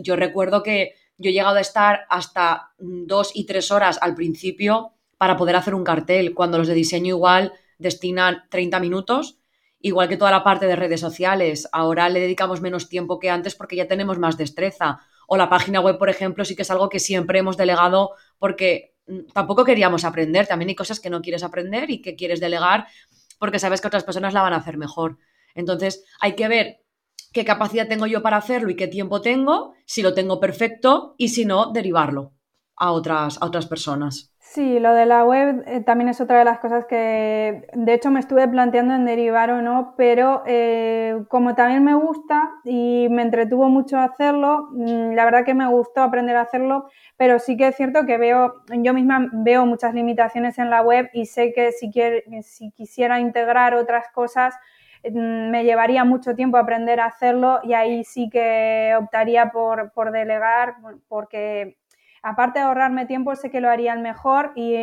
Yo recuerdo que yo he llegado a estar hasta dos y tres horas al principio para poder hacer un cartel, cuando los de diseño igual destinan 30 minutos, igual que toda la parte de redes sociales. Ahora le dedicamos menos tiempo que antes porque ya tenemos más destreza. O la página web, por ejemplo, sí que es algo que siempre hemos delegado porque mm, tampoco queríamos aprender. También hay cosas que no quieres aprender y que quieres delegar porque sabes que otras personas la van a hacer mejor. Entonces, hay que ver qué capacidad tengo yo para hacerlo y qué tiempo tengo, si lo tengo perfecto y si no, derivarlo a otras, a otras personas. Sí, lo de la web eh, también es otra de las cosas que de hecho me estuve planteando en derivar o no, pero eh, como también me gusta y me entretuvo mucho hacerlo, mm, la verdad que me gustó aprender a hacerlo, pero sí que es cierto que veo, yo misma veo muchas limitaciones en la web y sé que si, si quisiera integrar otras cosas, Mm, me llevaría mucho tiempo aprender a hacerlo y ahí sí que optaría por, por delegar porque aparte de ahorrarme tiempo, sé que lo haría mejor y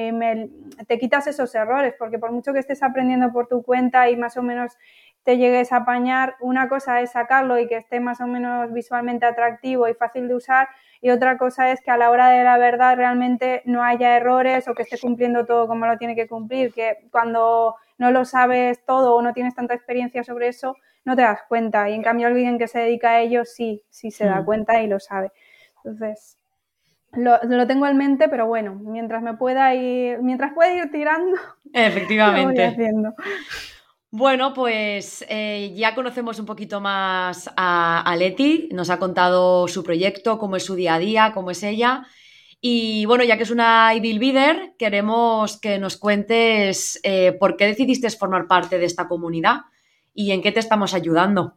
te quitas esos errores, porque por mucho que estés aprendiendo por tu cuenta y más o menos te llegues a apañar, una cosa es sacarlo y que esté más o menos visualmente atractivo y fácil de usar, y otra cosa es que a la hora de la verdad realmente no haya errores o que esté cumpliendo todo como lo tiene que cumplir, que cuando no lo sabes todo o no tienes tanta experiencia sobre eso, no te das cuenta. Y en cambio alguien que se dedica a ello sí, sí se da mm. cuenta y lo sabe. Entonces, lo, tengo en mente, pero bueno, mientras me pueda ir, mientras pueda ir tirando, efectivamente. haciendo. Bueno, pues eh, ya conocemos un poquito más a, a, Leti, nos ha contado su proyecto, cómo es su día a día, cómo es ella. Y bueno, ya que es una ideal Bidder, queremos que nos cuentes eh, por qué decidiste formar parte de esta comunidad y en qué te estamos ayudando.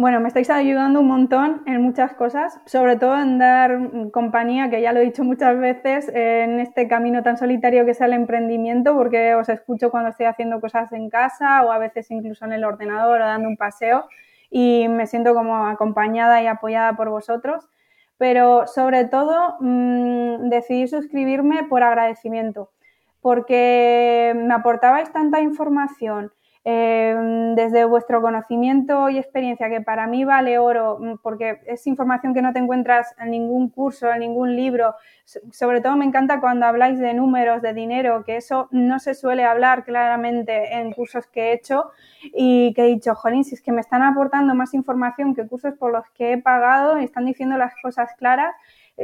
Bueno, me estáis ayudando un montón en muchas cosas, sobre todo en dar compañía, que ya lo he dicho muchas veces, en este camino tan solitario que es el emprendimiento, porque os escucho cuando estoy haciendo cosas en casa o a veces incluso en el ordenador o dando un paseo y me siento como acompañada y apoyada por vosotros. Pero sobre todo mmm, decidí suscribirme por agradecimiento, porque me aportabais tanta información, Em, desde vuestro conocimiento y experiencia, que para mí vale oro, mm, porque es información que no te encuentras en ningún curso, en ningún libro. Sobre todo me encanta cuando habláis de números, de dinero, que eso no se suele hablar claramente en cursos que he hecho y que he dicho, jolín, si es que me están aportando más información que cursos por los que he pagado y están diciendo las cosas claras,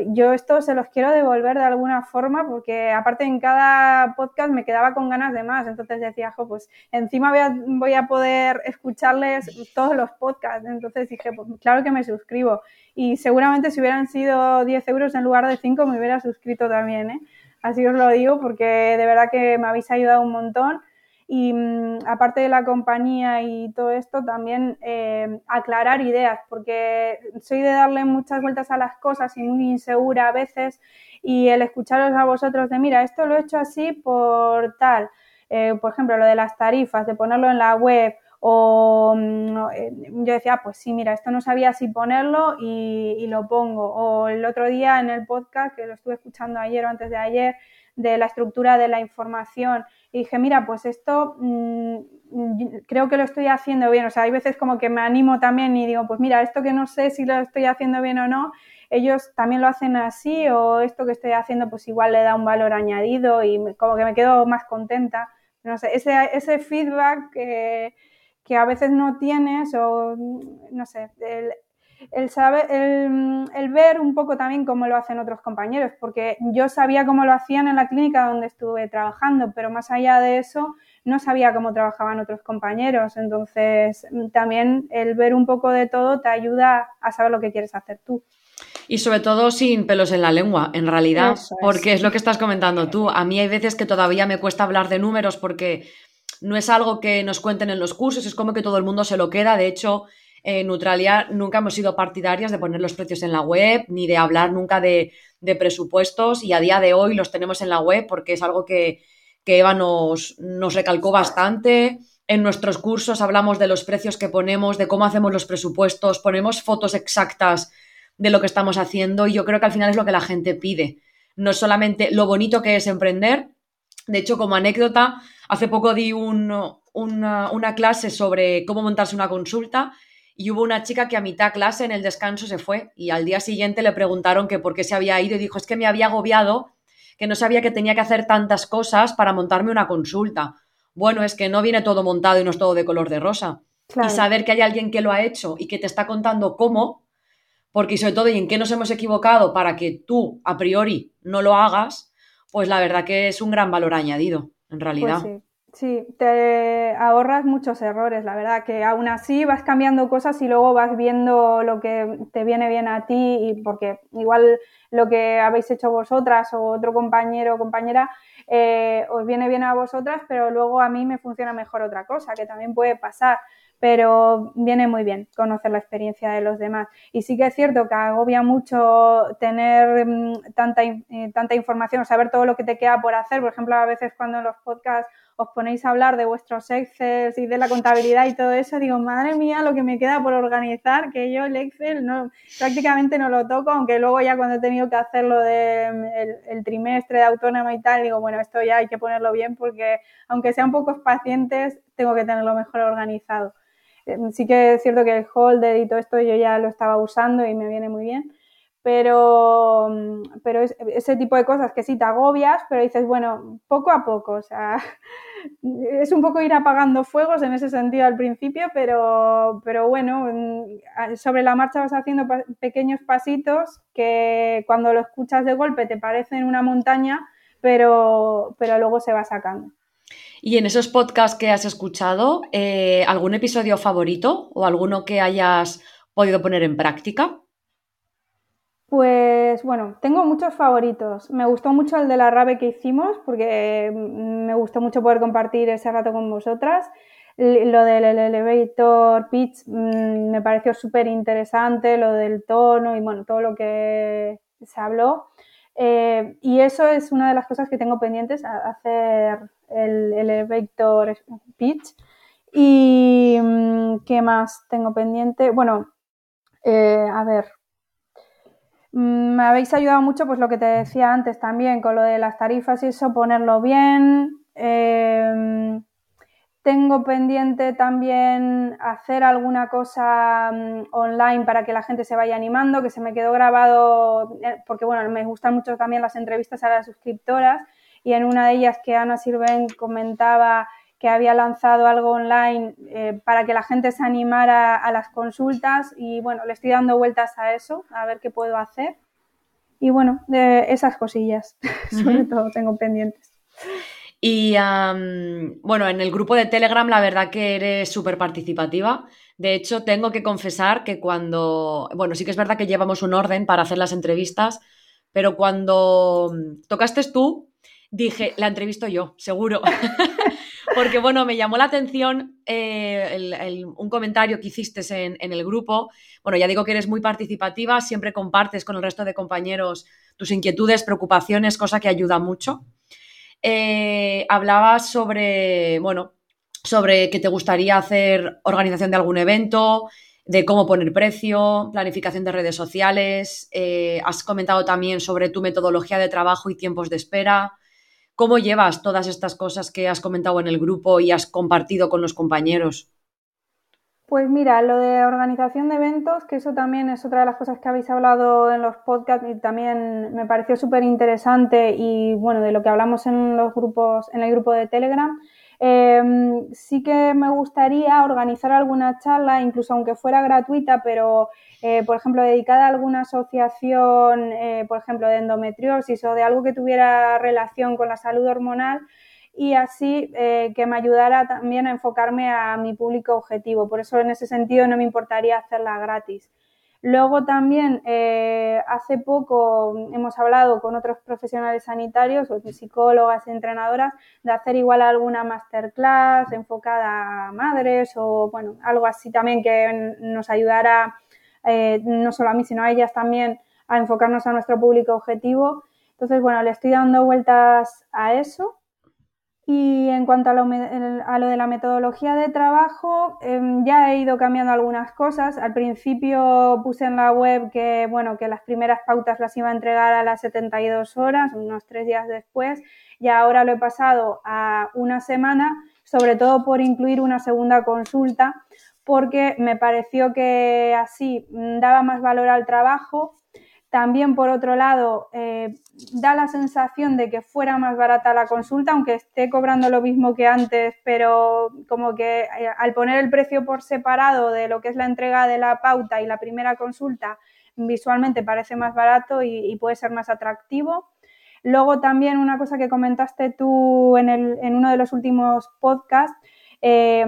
yo esto se los quiero devolver de alguna forma porque aparte en cada podcast me quedaba con ganas de más, entonces decía, jo, pues encima voy a, voy a poder escucharles todos los podcasts, entonces dije, pues claro que me suscribo y seguramente si hubieran sido 10 euros en lugar de 5 me hubiera suscrito también, ¿eh? así os lo digo porque de verdad que me habéis ayudado un montón y mm, aparte de la compañía y todo esto, también eh, aclarar ideas, porque soy de darle muchas vueltas a las cosas y muy insegura a veces y el escucharos a vosotros de, mira, esto lo he hecho así por tal, eh, por ejemplo, lo de las tarifas, de ponerlo en la web o mm, eh, yo decía, ah, pues sí, mira, esto no sabía si ponerlo y, y lo pongo. O el otro día en el podcast, que lo estuve escuchando ayer o antes de ayer, de la estructura de la información y dije, mira, pues esto mm, creo que lo estoy haciendo bien. O sea, hay veces como que me animo también y digo, pues mira, esto que no sé si lo estoy haciendo bien o no, ellos también lo hacen así o esto que estoy haciendo pues igual le da un valor añadido y como que me quedo más contenta. No sé, ese, ese feedback que, que a veces no tienes o no sé, el, el, saber, el, ver un poco también cómo lo hacen otros compañeros, porque yo sabía cómo lo hacían en la clínica donde estuve trabajando, pero más allá de eso no sabía cómo trabajaban otros compañeros. Entonces, también el ver un poco de todo te ayuda a saber lo que quieres hacer tú. Y sobre todo sin pelos en la lengua, en realidad, porque es lo que estás comentando tú. A mí hay veces que todavía me cuesta hablar de números porque no es algo que nos cuenten en los cursos, es como que todo el mundo se lo queda. De hecho, en Neutralia nunca hemos sido partidarias de poner los precios en la web, ni de hablar nunca de, presupuestos, y a día de hoy los tenemos en la web porque es algo que, Eva nos, recalcó bastante. En nuestros cursos hablamos de los precios que ponemos, de cómo hacemos los presupuestos, ponemos fotos exactas de lo que estamos haciendo y yo creo que al final es lo que la gente pide. No solamente lo bonito que es emprender. De hecho, como anécdota, hace poco di una, una, clase sobre cómo montarse una consulta y hubo una chica que a mitad clase en el descanso se fue y al día siguiente le preguntaron que por qué se había ido y dijo es que me había agobiado, que no sabía que tenía que hacer tantas cosas para montarme una consulta. Bueno, es que no viene todo montado y no es todo de color de rosa. Y saber que hay alguien que lo ha hecho y que te está contando cómo, porque sobre todo y en qué nos hemos equivocado para que tú a priori no lo hagas, pues la verdad que es un gran valor añadido, en realidad. Pues Sí, te ahorras muchos errores, la verdad, que aún así vas cambiando cosas y luego vas viendo lo que te viene bien a ti y porque igual lo que habéis hecho vosotras o otro compañero o compañera eh, os viene bien a vosotras, pero luego a mí me funciona mejor otra cosa, que también puede pasar, pero viene muy bien conocer la experiencia de los demás. Y sí que es cierto que agobia mucho tener mm, tanta, eh, tanta información saber todo lo que te queda por hacer. Por ejemplo, a veces cuando en los podcasts os ponéis a hablar de vuestros Excel y de la contabilidad y todo eso, digo, madre mía, lo que me queda por organizar, que yo el Excel no, prácticamente no lo toco, aunque luego ya cuando he tenido que hacerlo de el, trimestre de autónoma y tal, digo, bueno, esto ya hay que ponerlo bien porque aunque sean pocos pacientes, tengo que tenerlo mejor organizado. Eh, sí que es cierto que el holder y todo esto yo ya lo estaba usando y me viene muy bien pero, pero ese tipo de cosas que sí te agobias, pero dices, bueno, poco a poco, o sea, es un poco ir apagando fuegos en ese sentido al principio, pero, pero bueno, sobre la marcha vas haciendo pequeños pasitos que cuando lo escuchas de golpe te parecen una montaña, pero, pero luego se va sacando. Y en esos podcasts que has escuchado, eh, ¿algún episodio favorito o alguno que hayas podido poner en práctica? Pues bueno, tengo muchos favoritos. Me gustó mucho el de la rave que hicimos porque me gustó mucho poder compartir ese rato con vosotras. Lo del elevator pitch mm, me pareció súper interesante, lo del tono y bueno, todo lo que se habló. Eh, y eso es una de las cosas que tengo pendientes, hacer el, elevator pitch. ¿Y mm, qué más tengo pendiente? Bueno, eh, a ver, me habéis ayudado mucho, pues lo que te decía antes también, con lo de las tarifas y eso, ponerlo bien. Em, tengo pendiente también hacer alguna cosa mm, online para que la gente se vaya animando, que se me quedó grabado, eh, porque bueno, me gustan mucho también las entrevistas a las suscriptoras y en una de ellas que Ana Sirven comentaba que había lanzado algo online eh, para que la gente se animara a las consultas y bueno, le estoy dando vueltas a eso, a ver qué puedo hacer. Y bueno, de esas cosillas, sobre todo tengo pendientes. Y bueno, en el grupo de Telegram la verdad que eres súper participativa. De hecho, tengo que confesar que cuando, bueno, sí que es verdad que llevamos un orden para hacer las entrevistas, pero cuando tocaste tú, dije, la entrevisto yo, seguro. Porque, bueno, me llamó la atención eh, un comentario que hiciste en, el grupo. Bueno, ya digo que eres muy participativa, siempre compartes con el resto de compañeros tus inquietudes, preocupaciones, cosa que ayuda mucho. Eh, hablabas sobre, bueno, sobre que te gustaría hacer organización de algún evento, de cómo poner precio, planificación de redes sociales. Eh, has comentado también sobre tu metodología de trabajo y tiempos de espera. ¿Cómo llevas todas estas cosas que has comentado en el grupo y has compartido con los compañeros? Pues mira, lo de organización de eventos, que eso también es otra de las cosas que habéis hablado en los podcasts y también me pareció súper interesante y bueno, de lo que hablamos en los grupos, en el grupo de Telegram, Em, sí que me gustaría organizar alguna charla, incluso aunque fuera gratuita, pero eh, por ejemplo dedicada a alguna asociación, eh, por ejemplo de endometriosis o de algo que tuviera relación con la salud hormonal y así eh, que me ayudara también a enfocarme a mi público objetivo. Por eso en ese sentido no me importaría hacerla gratis. Luego también hace poco hemos hablado con otros profesionales sanitarios, o psicólogas y entrenadoras, de hacer igual alguna masterclass enfocada a madres o bueno, algo así también que nos ayudara eh, no solo a mí, sino a ellas también a enfocarnos a nuestro público objetivo. Entonces, bueno, le estoy dando vueltas a eso. Y en cuanto a lo, de la metodología de trabajo, em, ya he ido cambiando algunas cosas. Al principio puse en la web que, bueno, que las primeras pautas las iba a entregar a las 72 horas, unos tres días después, y ahora lo he pasado a una semana, sobre todo por incluir una segunda consulta, porque me pareció que así daba más valor al trabajo también, por otro lado, eh, da la sensación de que fuera más barata la consulta, aunque esté cobrando lo mismo que antes, pero como que eh, al poner el precio por separado de lo que es la entrega de la pauta y la primera consulta, visualmente parece más barato y, puede ser más atractivo. Luego también una cosa que comentaste tú en, uno de los últimos podcasts, eh,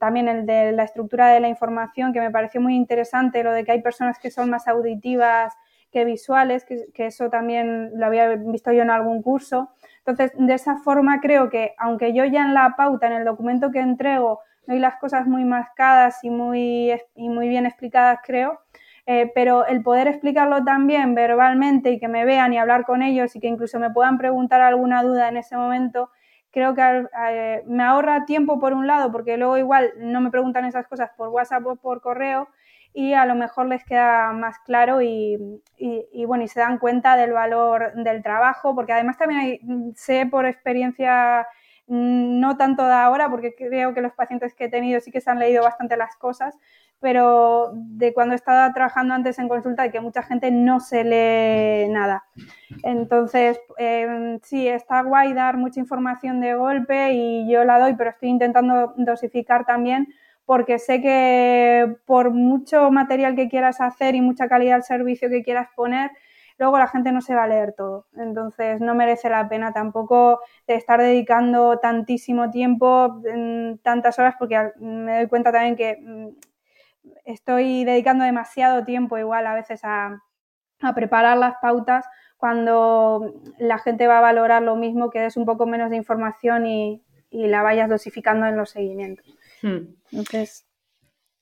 también el de la estructura de la información, que me pareció muy interesante, lo de que hay personas que son más auditivas que visuales, que, eso también lo había visto yo en algún curso. Entonces, de esa forma creo que, aunque yo ya en la pauta, en el documento que entrego, doy las cosas muy mascadas y muy, y muy bien explicadas, creo, eh, pero el poder explicarlo también verbalmente y que me vean y hablar con ellos y que incluso me puedan preguntar alguna duda en ese momento, creo que eh, me ahorra tiempo por un lado, porque luego igual no me preguntan esas cosas por WhatsApp o por correo, y a lo mejor les queda más claro y, bueno, y se dan cuenta del valor del trabajo, porque además también sé por experiencia, no tanto de ahora, porque creo que los pacientes que he tenido sí que se han leído bastante las cosas, pero de cuando he estado trabajando antes en consulta y que mucha gente no se lee nada. Entonces, em, sí, está guay dar mucha información de golpe y yo la doy, pero estoy intentando dosificar también porque sé que por mucho material que quieras hacer y mucha calidad del servicio que quieras poner, luego la gente no se va a leer todo. Entonces no merece la pena tampoco estar dedicando tantísimo tiempo, tantas horas, porque me doy cuenta también que mm, estoy dedicando demasiado tiempo igual a veces a, preparar las pautas cuando la gente va a valorar lo mismo, que des un poco menos de información y la vayas dosificando en los seguimientos. Hmm. Entonces,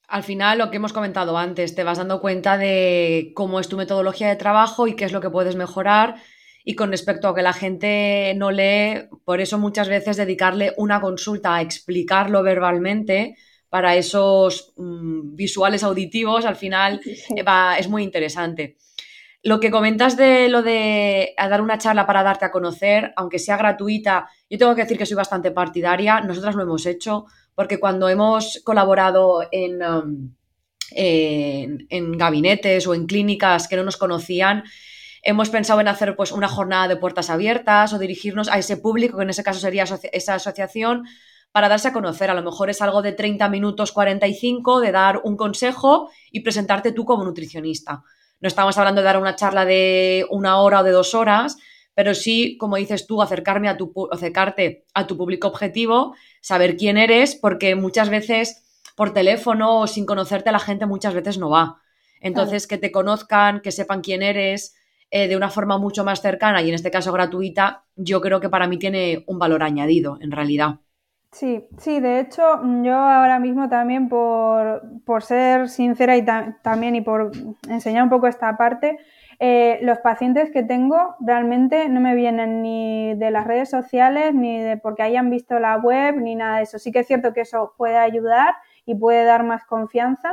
al final, lo que hemos comentado antes, te vas dando cuenta de cómo es tu metodología de trabajo y qué es lo que puedes mejorar. Y con respecto a que la gente no lee, por eso muchas veces dedicarle una consulta a explicarlo verbalmente para esos mm, visuales auditivos, al final es muy interesante. Lo que comentas de lo de dar una charla para darte a conocer, aunque sea gratuita, yo tengo que decir que soy bastante partidaria, nosotras lo hemos hecho, porque cuando hemos colaborado um, en, en, gabinetes o en clínicas que no nos conocían, hemos pensado en hacer pues, una jornada de puertas abiertas o dirigirnos a ese público, que en ese caso sería esa asociación, para darse a conocer. A lo mejor es algo de 30 minutos 45 de dar un consejo y presentarte tú como nutricionista. No estamos hablando de dar una charla de una hora o de dos horas, pero sí, como dices tú, acercarme a tu, acercarte a tu público objetivo, saber quién eres, porque muchas veces por teléfono o sin conocerte la gente muchas veces no va. Entonces, que te conozcan, que sepan quién eres eh, de una forma mucho más cercana y en este caso gratuita, yo creo que para mí tiene un valor añadido, en realidad. Sí, sí, de hecho, yo ahora mismo también por, ser sincera y también y por enseñar un poco esta parte, eh, los pacientes que tengo realmente no me vienen ni de las redes sociales, ni de porque hayan visto la web, ni nada de eso. Sí que es cierto que eso puede ayudar y puede dar más confianza,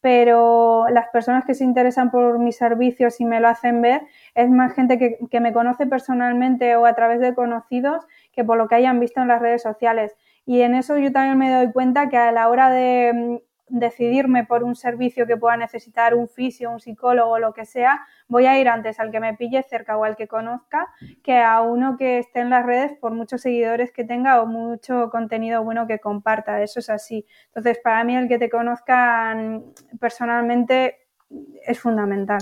pero las personas que se interesan por mis servicios y me lo hacen ver es más gente que, que me conoce personalmente o a través de conocidos que por lo que hayan visto en las redes sociales. Y en eso yo también me doy cuenta que a la hora de decidirme por un servicio que pueda necesitar un fisio, un psicólogo, lo que sea, voy a ir antes al que me pille cerca o al que conozca que a uno que esté en las redes por muchos seguidores que tenga o mucho contenido bueno que comparta. Eso es así. Entonces, para mí el que te conozcan personalmente es fundamental.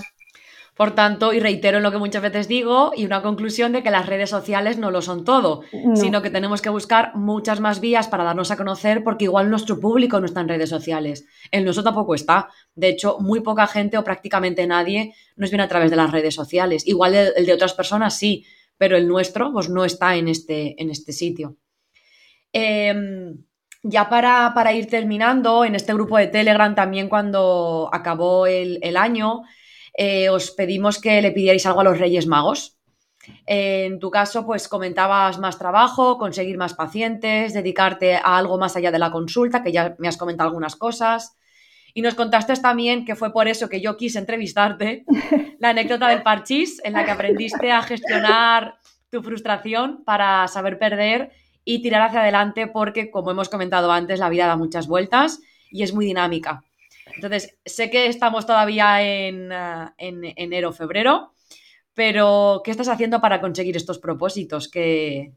Por tanto, y reitero lo que muchas veces digo, y una conclusión de que las redes sociales no lo son todo, sino que tenemos que buscar muchas más vías para darnos a conocer, porque igual nuestro público no está en redes sociales. El nuestro tampoco está. De hecho, muy poca gente o prácticamente nadie nos viene a través de las redes sociales. Igual el, de otras personas sí, pero el nuestro pues, no está en este, en este sitio. Em, ya para, ir terminando, en este grupo de Telegram también cuando acabó el, el año, eh, os pedimos que le pidierais algo a los Reyes Magos. en tu caso, pues comentabas más trabajo, conseguir más pacientes, dedicarte a algo más allá de la consulta, que ya me has comentado algunas cosas. Y nos contaste también que fue por eso que yo quise entrevistarte, la anécdota del parchís, en la que aprendiste a gestionar tu frustración para saber perder y tirar hacia adelante, porque, como hemos comentado antes, la vida da muchas vueltas y es muy dinámica. Entonces, sé que estamos todavía en, ah, enero, febrero, pero ¿qué estás haciendo para conseguir estos propósitos que,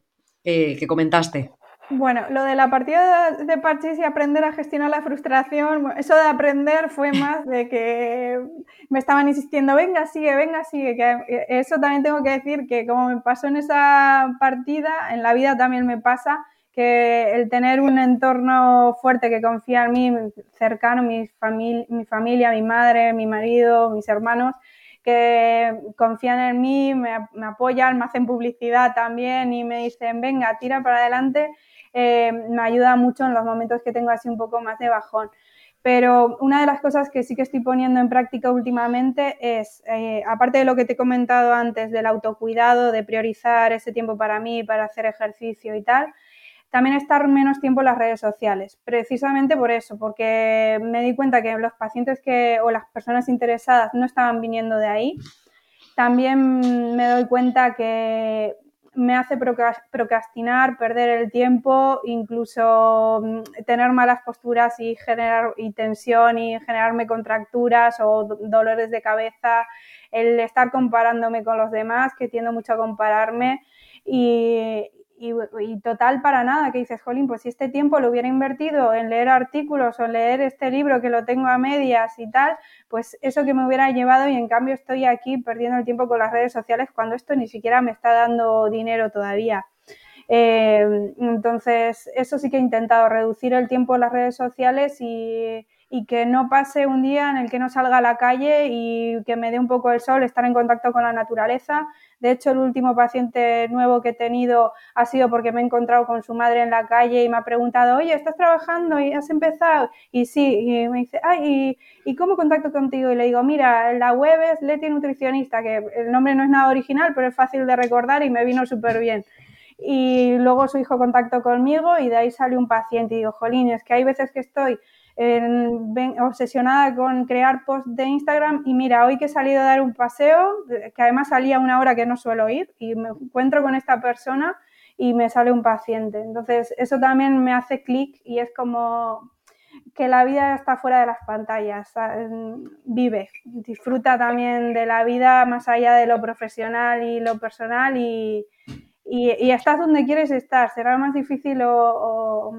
comentaste? Bueno, lo de la partida de parches y aprender a gestionar la frustración, eso de aprender fue más de que me estaban insistiendo, venga, sigue, venga, sigue, que eh, eso también tengo que decir que como me pasó en esa partida, en la vida también me pasa que el tener un entorno fuerte que confía en mí, cercano, mi, mi familia, mi madre, mi marido, mis hermanos, que confían en mí, me, apoyan, me hacen publicidad también y me dicen, venga, tira para adelante, eh, me ayuda mucho en los momentos que tengo así un poco más de bajón. Pero una de las cosas que sí que estoy poniendo en práctica últimamente es, eh, aparte de lo que te he comentado antes, del autocuidado, de priorizar ese tiempo para mí, para hacer ejercicio y tal, también estar menos tiempo en las redes sociales, precisamente por eso, porque me di cuenta que los pacientes que, o las personas interesadas no estaban viniendo de ahí. También me doy cuenta que me hace procrastinar, perder el tiempo, incluso mm, tener malas posturas y generar y tensión y generarme contracturas o dolores de cabeza, el estar comparándome con los demás, que tiendo mucho a compararme y, y, total para nada, que dices, Jolín, pues si este tiempo lo hubiera invertido en leer artículos o leer este libro que lo tengo a medias y tal, pues eso que me hubiera llevado y en cambio estoy aquí perdiendo el tiempo con las redes sociales cuando esto ni siquiera me está dando dinero todavía. Eh, entonces, eso sí que he intentado, reducir el tiempo en las redes sociales y, y que no pase un día en el que no salga a la calle y que me dé un poco el sol, estar en contacto con la naturaleza. De hecho, el último paciente nuevo que he tenido ha sido porque me he encontrado con su madre en la calle y me ha preguntado, oye, ¿estás trabajando y has empezado? Y sí, y me dice, ay, ¿y, ¿y cómo contacto contigo? Y le digo, mira, la web es Leti Nutricionista, que el nombre no es nada original, pero es fácil de recordar y me vino súper bien y luego su hijo contactó conmigo y de ahí sale un paciente y digo, jolín, es que hay veces que estoy obsesionada con crear posts de Instagram y mira, hoy que he salido a dar un paseo, que además salía una hora que no suelo ir y me encuentro con esta persona y me sale un paciente. Entonces, eso también me hace clic y es como que la vida está fuera de las pantallas, vive, disfruta también de la vida más allá de lo profesional y lo personal y, y, estás donde quieres estar. Será más difícil o,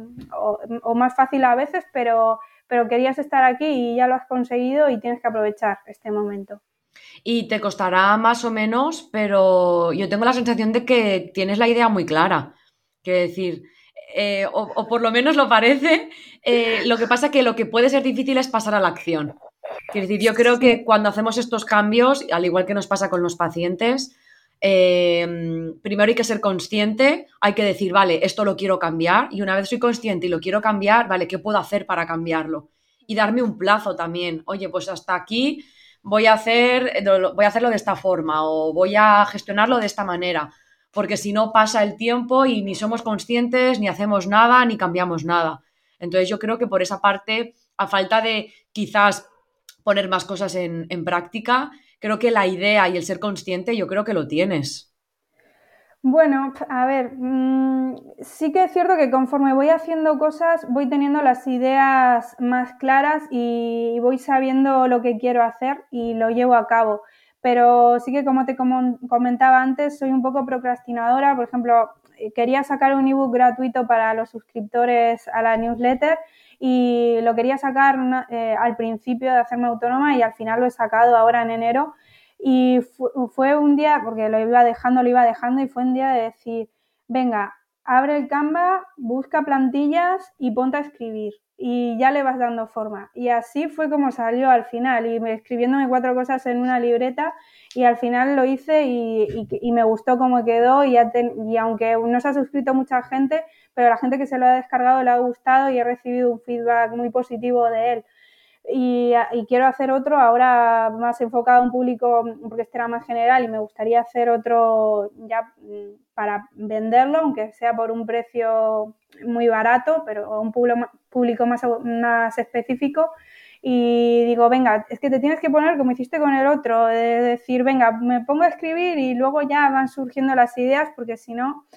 más fácil a veces, pero, pero querías estar aquí y ya lo has conseguido y tienes que aprovechar este momento. Y te costará más o menos, pero yo tengo la sensación de que tienes la idea muy clara. Quiero decir, eh, o, por lo menos lo parece. Eh, lo que pasa que lo que puede ser difícil es pasar a la acción. Quiero decir, yo creo que cuando hacemos estos cambios, al igual que nos pasa con los pacientes, eh, primero hay que ser consciente, hay que decir, vale, esto lo quiero cambiar y una vez soy consciente y lo quiero cambiar, vale, ¿qué puedo hacer para cambiarlo? Y darme un plazo también, oye, pues hasta aquí voy a, hacer, voy a hacerlo de esta forma o voy a gestionarlo de esta manera, porque si no pasa el tiempo y ni somos conscientes, ni hacemos nada, ni cambiamos nada. Entonces yo creo que por esa parte, a falta de quizás poner más cosas en práctica, creo que la idea y el ser consciente, yo creo que lo tienes. Bueno, a ver, mm, sí que es cierto que conforme voy haciendo cosas voy teniendo las ideas más claras y voy sabiendo lo que quiero hacer y lo llevo a cabo. Pero sí que como te comentaba antes, soy un poco procrastinadora. Por ejemplo, quería sacar un ebook gratuito para los suscriptores a la newsletter y lo quería sacar eh, al principio de hacerme autónoma y al final lo he sacado ahora en enero. Y fue un día, porque lo iba dejando, lo iba dejando, y fue un día de decir, venga, abre el Canva, busca plantillas y ponte a escribir. Y ya le vas dando forma. Y así fue como salió al final, y escribiéndome cuatro cosas en una libreta, y al final lo hice y, me gustó cómo quedó, y, y aunque no se ha suscrito mucha gente, pero la gente que se lo ha descargado le ha gustado y he recibido un feedback muy positivo de él. Y, quiero hacer otro ahora más enfocado a un público, porque este era más general y me gustaría hacer otro ya mm, para venderlo, aunque sea por un precio muy barato, pero a un público más, más específico. Y digo, venga, es que te tienes que poner como hiciste con el otro, de decir, venga, me pongo a escribir y luego ya van surgiendo las ideas, porque si no,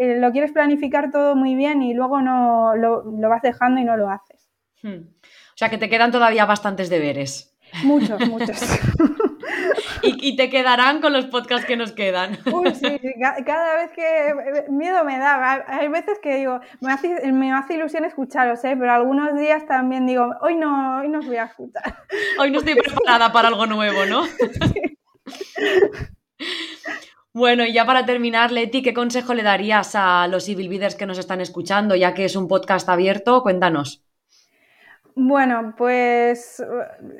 eh, lo quieres planificar todo muy bien y luego no lo, vas dejando y no lo haces. Hmm. O sea que te quedan todavía bastantes deberes. Muchos, muchos. y, te quedarán con los podcasts que nos quedan. Uy, sí, cada vez que eh, miedo me da. Hay veces que digo, me hace, me hace ilusión escucharos, ¿eh? pero algunos días también digo, hoy no, hoy no os voy a escuchar. Hoy no estoy preparada para algo nuevo, ¿no? Bueno, y ya para terminar, Leti, ¿qué consejo le darías a los civil leaders que nos están escuchando, ya que es un podcast abierto? Cuéntanos. Bueno, pues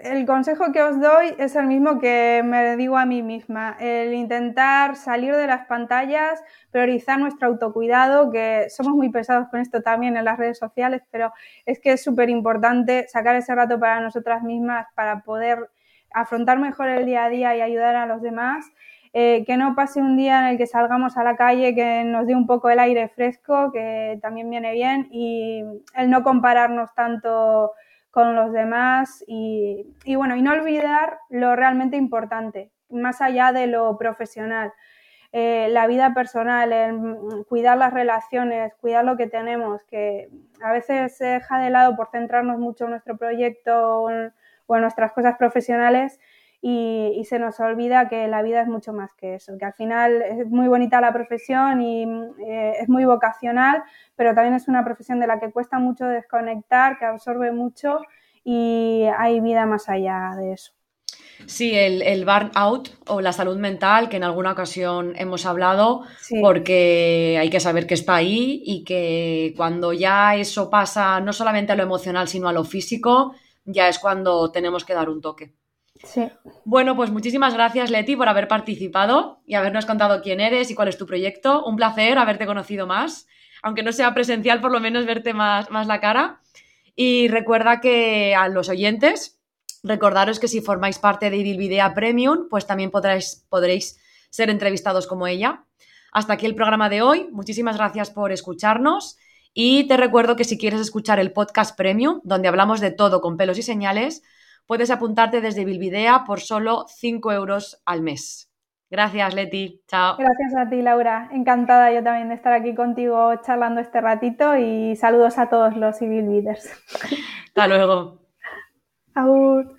el consejo que os doy es el mismo que me digo a mí misma, el intentar salir de las pantallas, priorizar nuestro autocuidado, que somos muy pesados con esto también en las redes sociales, pero es que es súper importante sacar ese rato para nosotras mismas, para poder afrontar mejor el día a día y ayudar a los demás eh, que no pase un día en el que salgamos a la calle, que nos dé un poco el aire fresco, que también viene bien, y el no compararnos tanto con los demás y, bueno, y no olvidar lo realmente importante, más allá de lo profesional. Eh, la vida personal, el cuidar las relaciones, cuidar lo que tenemos, que a veces se deja de lado por centrarnos mucho en nuestro proyecto o en nuestras cosas profesionales y, se nos olvida que la vida es mucho más que eso, que al final es muy bonita la profesión y eh, es muy vocacional, pero también es una profesión de la que cuesta mucho desconectar, que absorbe mucho y hay vida más allá de eso. Sí, el, el burnout o la salud mental, que en alguna ocasión hemos hablado, porque hay que saber que está ahí y que cuando ya eso pasa no solamente a lo emocional, sino a lo físico, ya es cuando tenemos que dar un toque. Sí. Bueno, pues muchísimas gracias, Leti, por haber participado y habernos contado quién eres y cuál es tu proyecto. Un placer haberte conocido más, aunque no sea presencial, por lo menos verte más, más la cara. Y recuerda que a los oyentes, recordaros que si formáis parte de Idilvidea Premium, pues también podréis, podréis ser entrevistados como ella. Hasta aquí el programa de hoy. Muchísimas gracias por escucharnos. Y te recuerdo que si quieres escuchar el podcast Premium, donde hablamos de todo con pelos y señales, puedes apuntarte desde Bilvidea por solo 5 euros al mes. Gracias, Leti. Chao. Gracias a ti, Laura. Encantada yo también de estar aquí contigo charlando este ratito y saludos a todos los civil leaders. Hasta luego. Agur.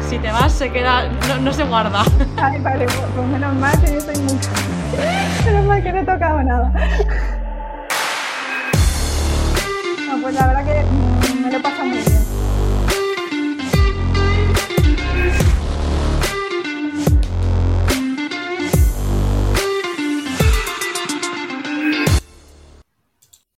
Si te vas, se queda. No, se guarda. Ay, vale, pues menos mal que yo estoy mucho. Menos mal que no he tocado nada. No, pues la verdad que me lo pasa muy bien.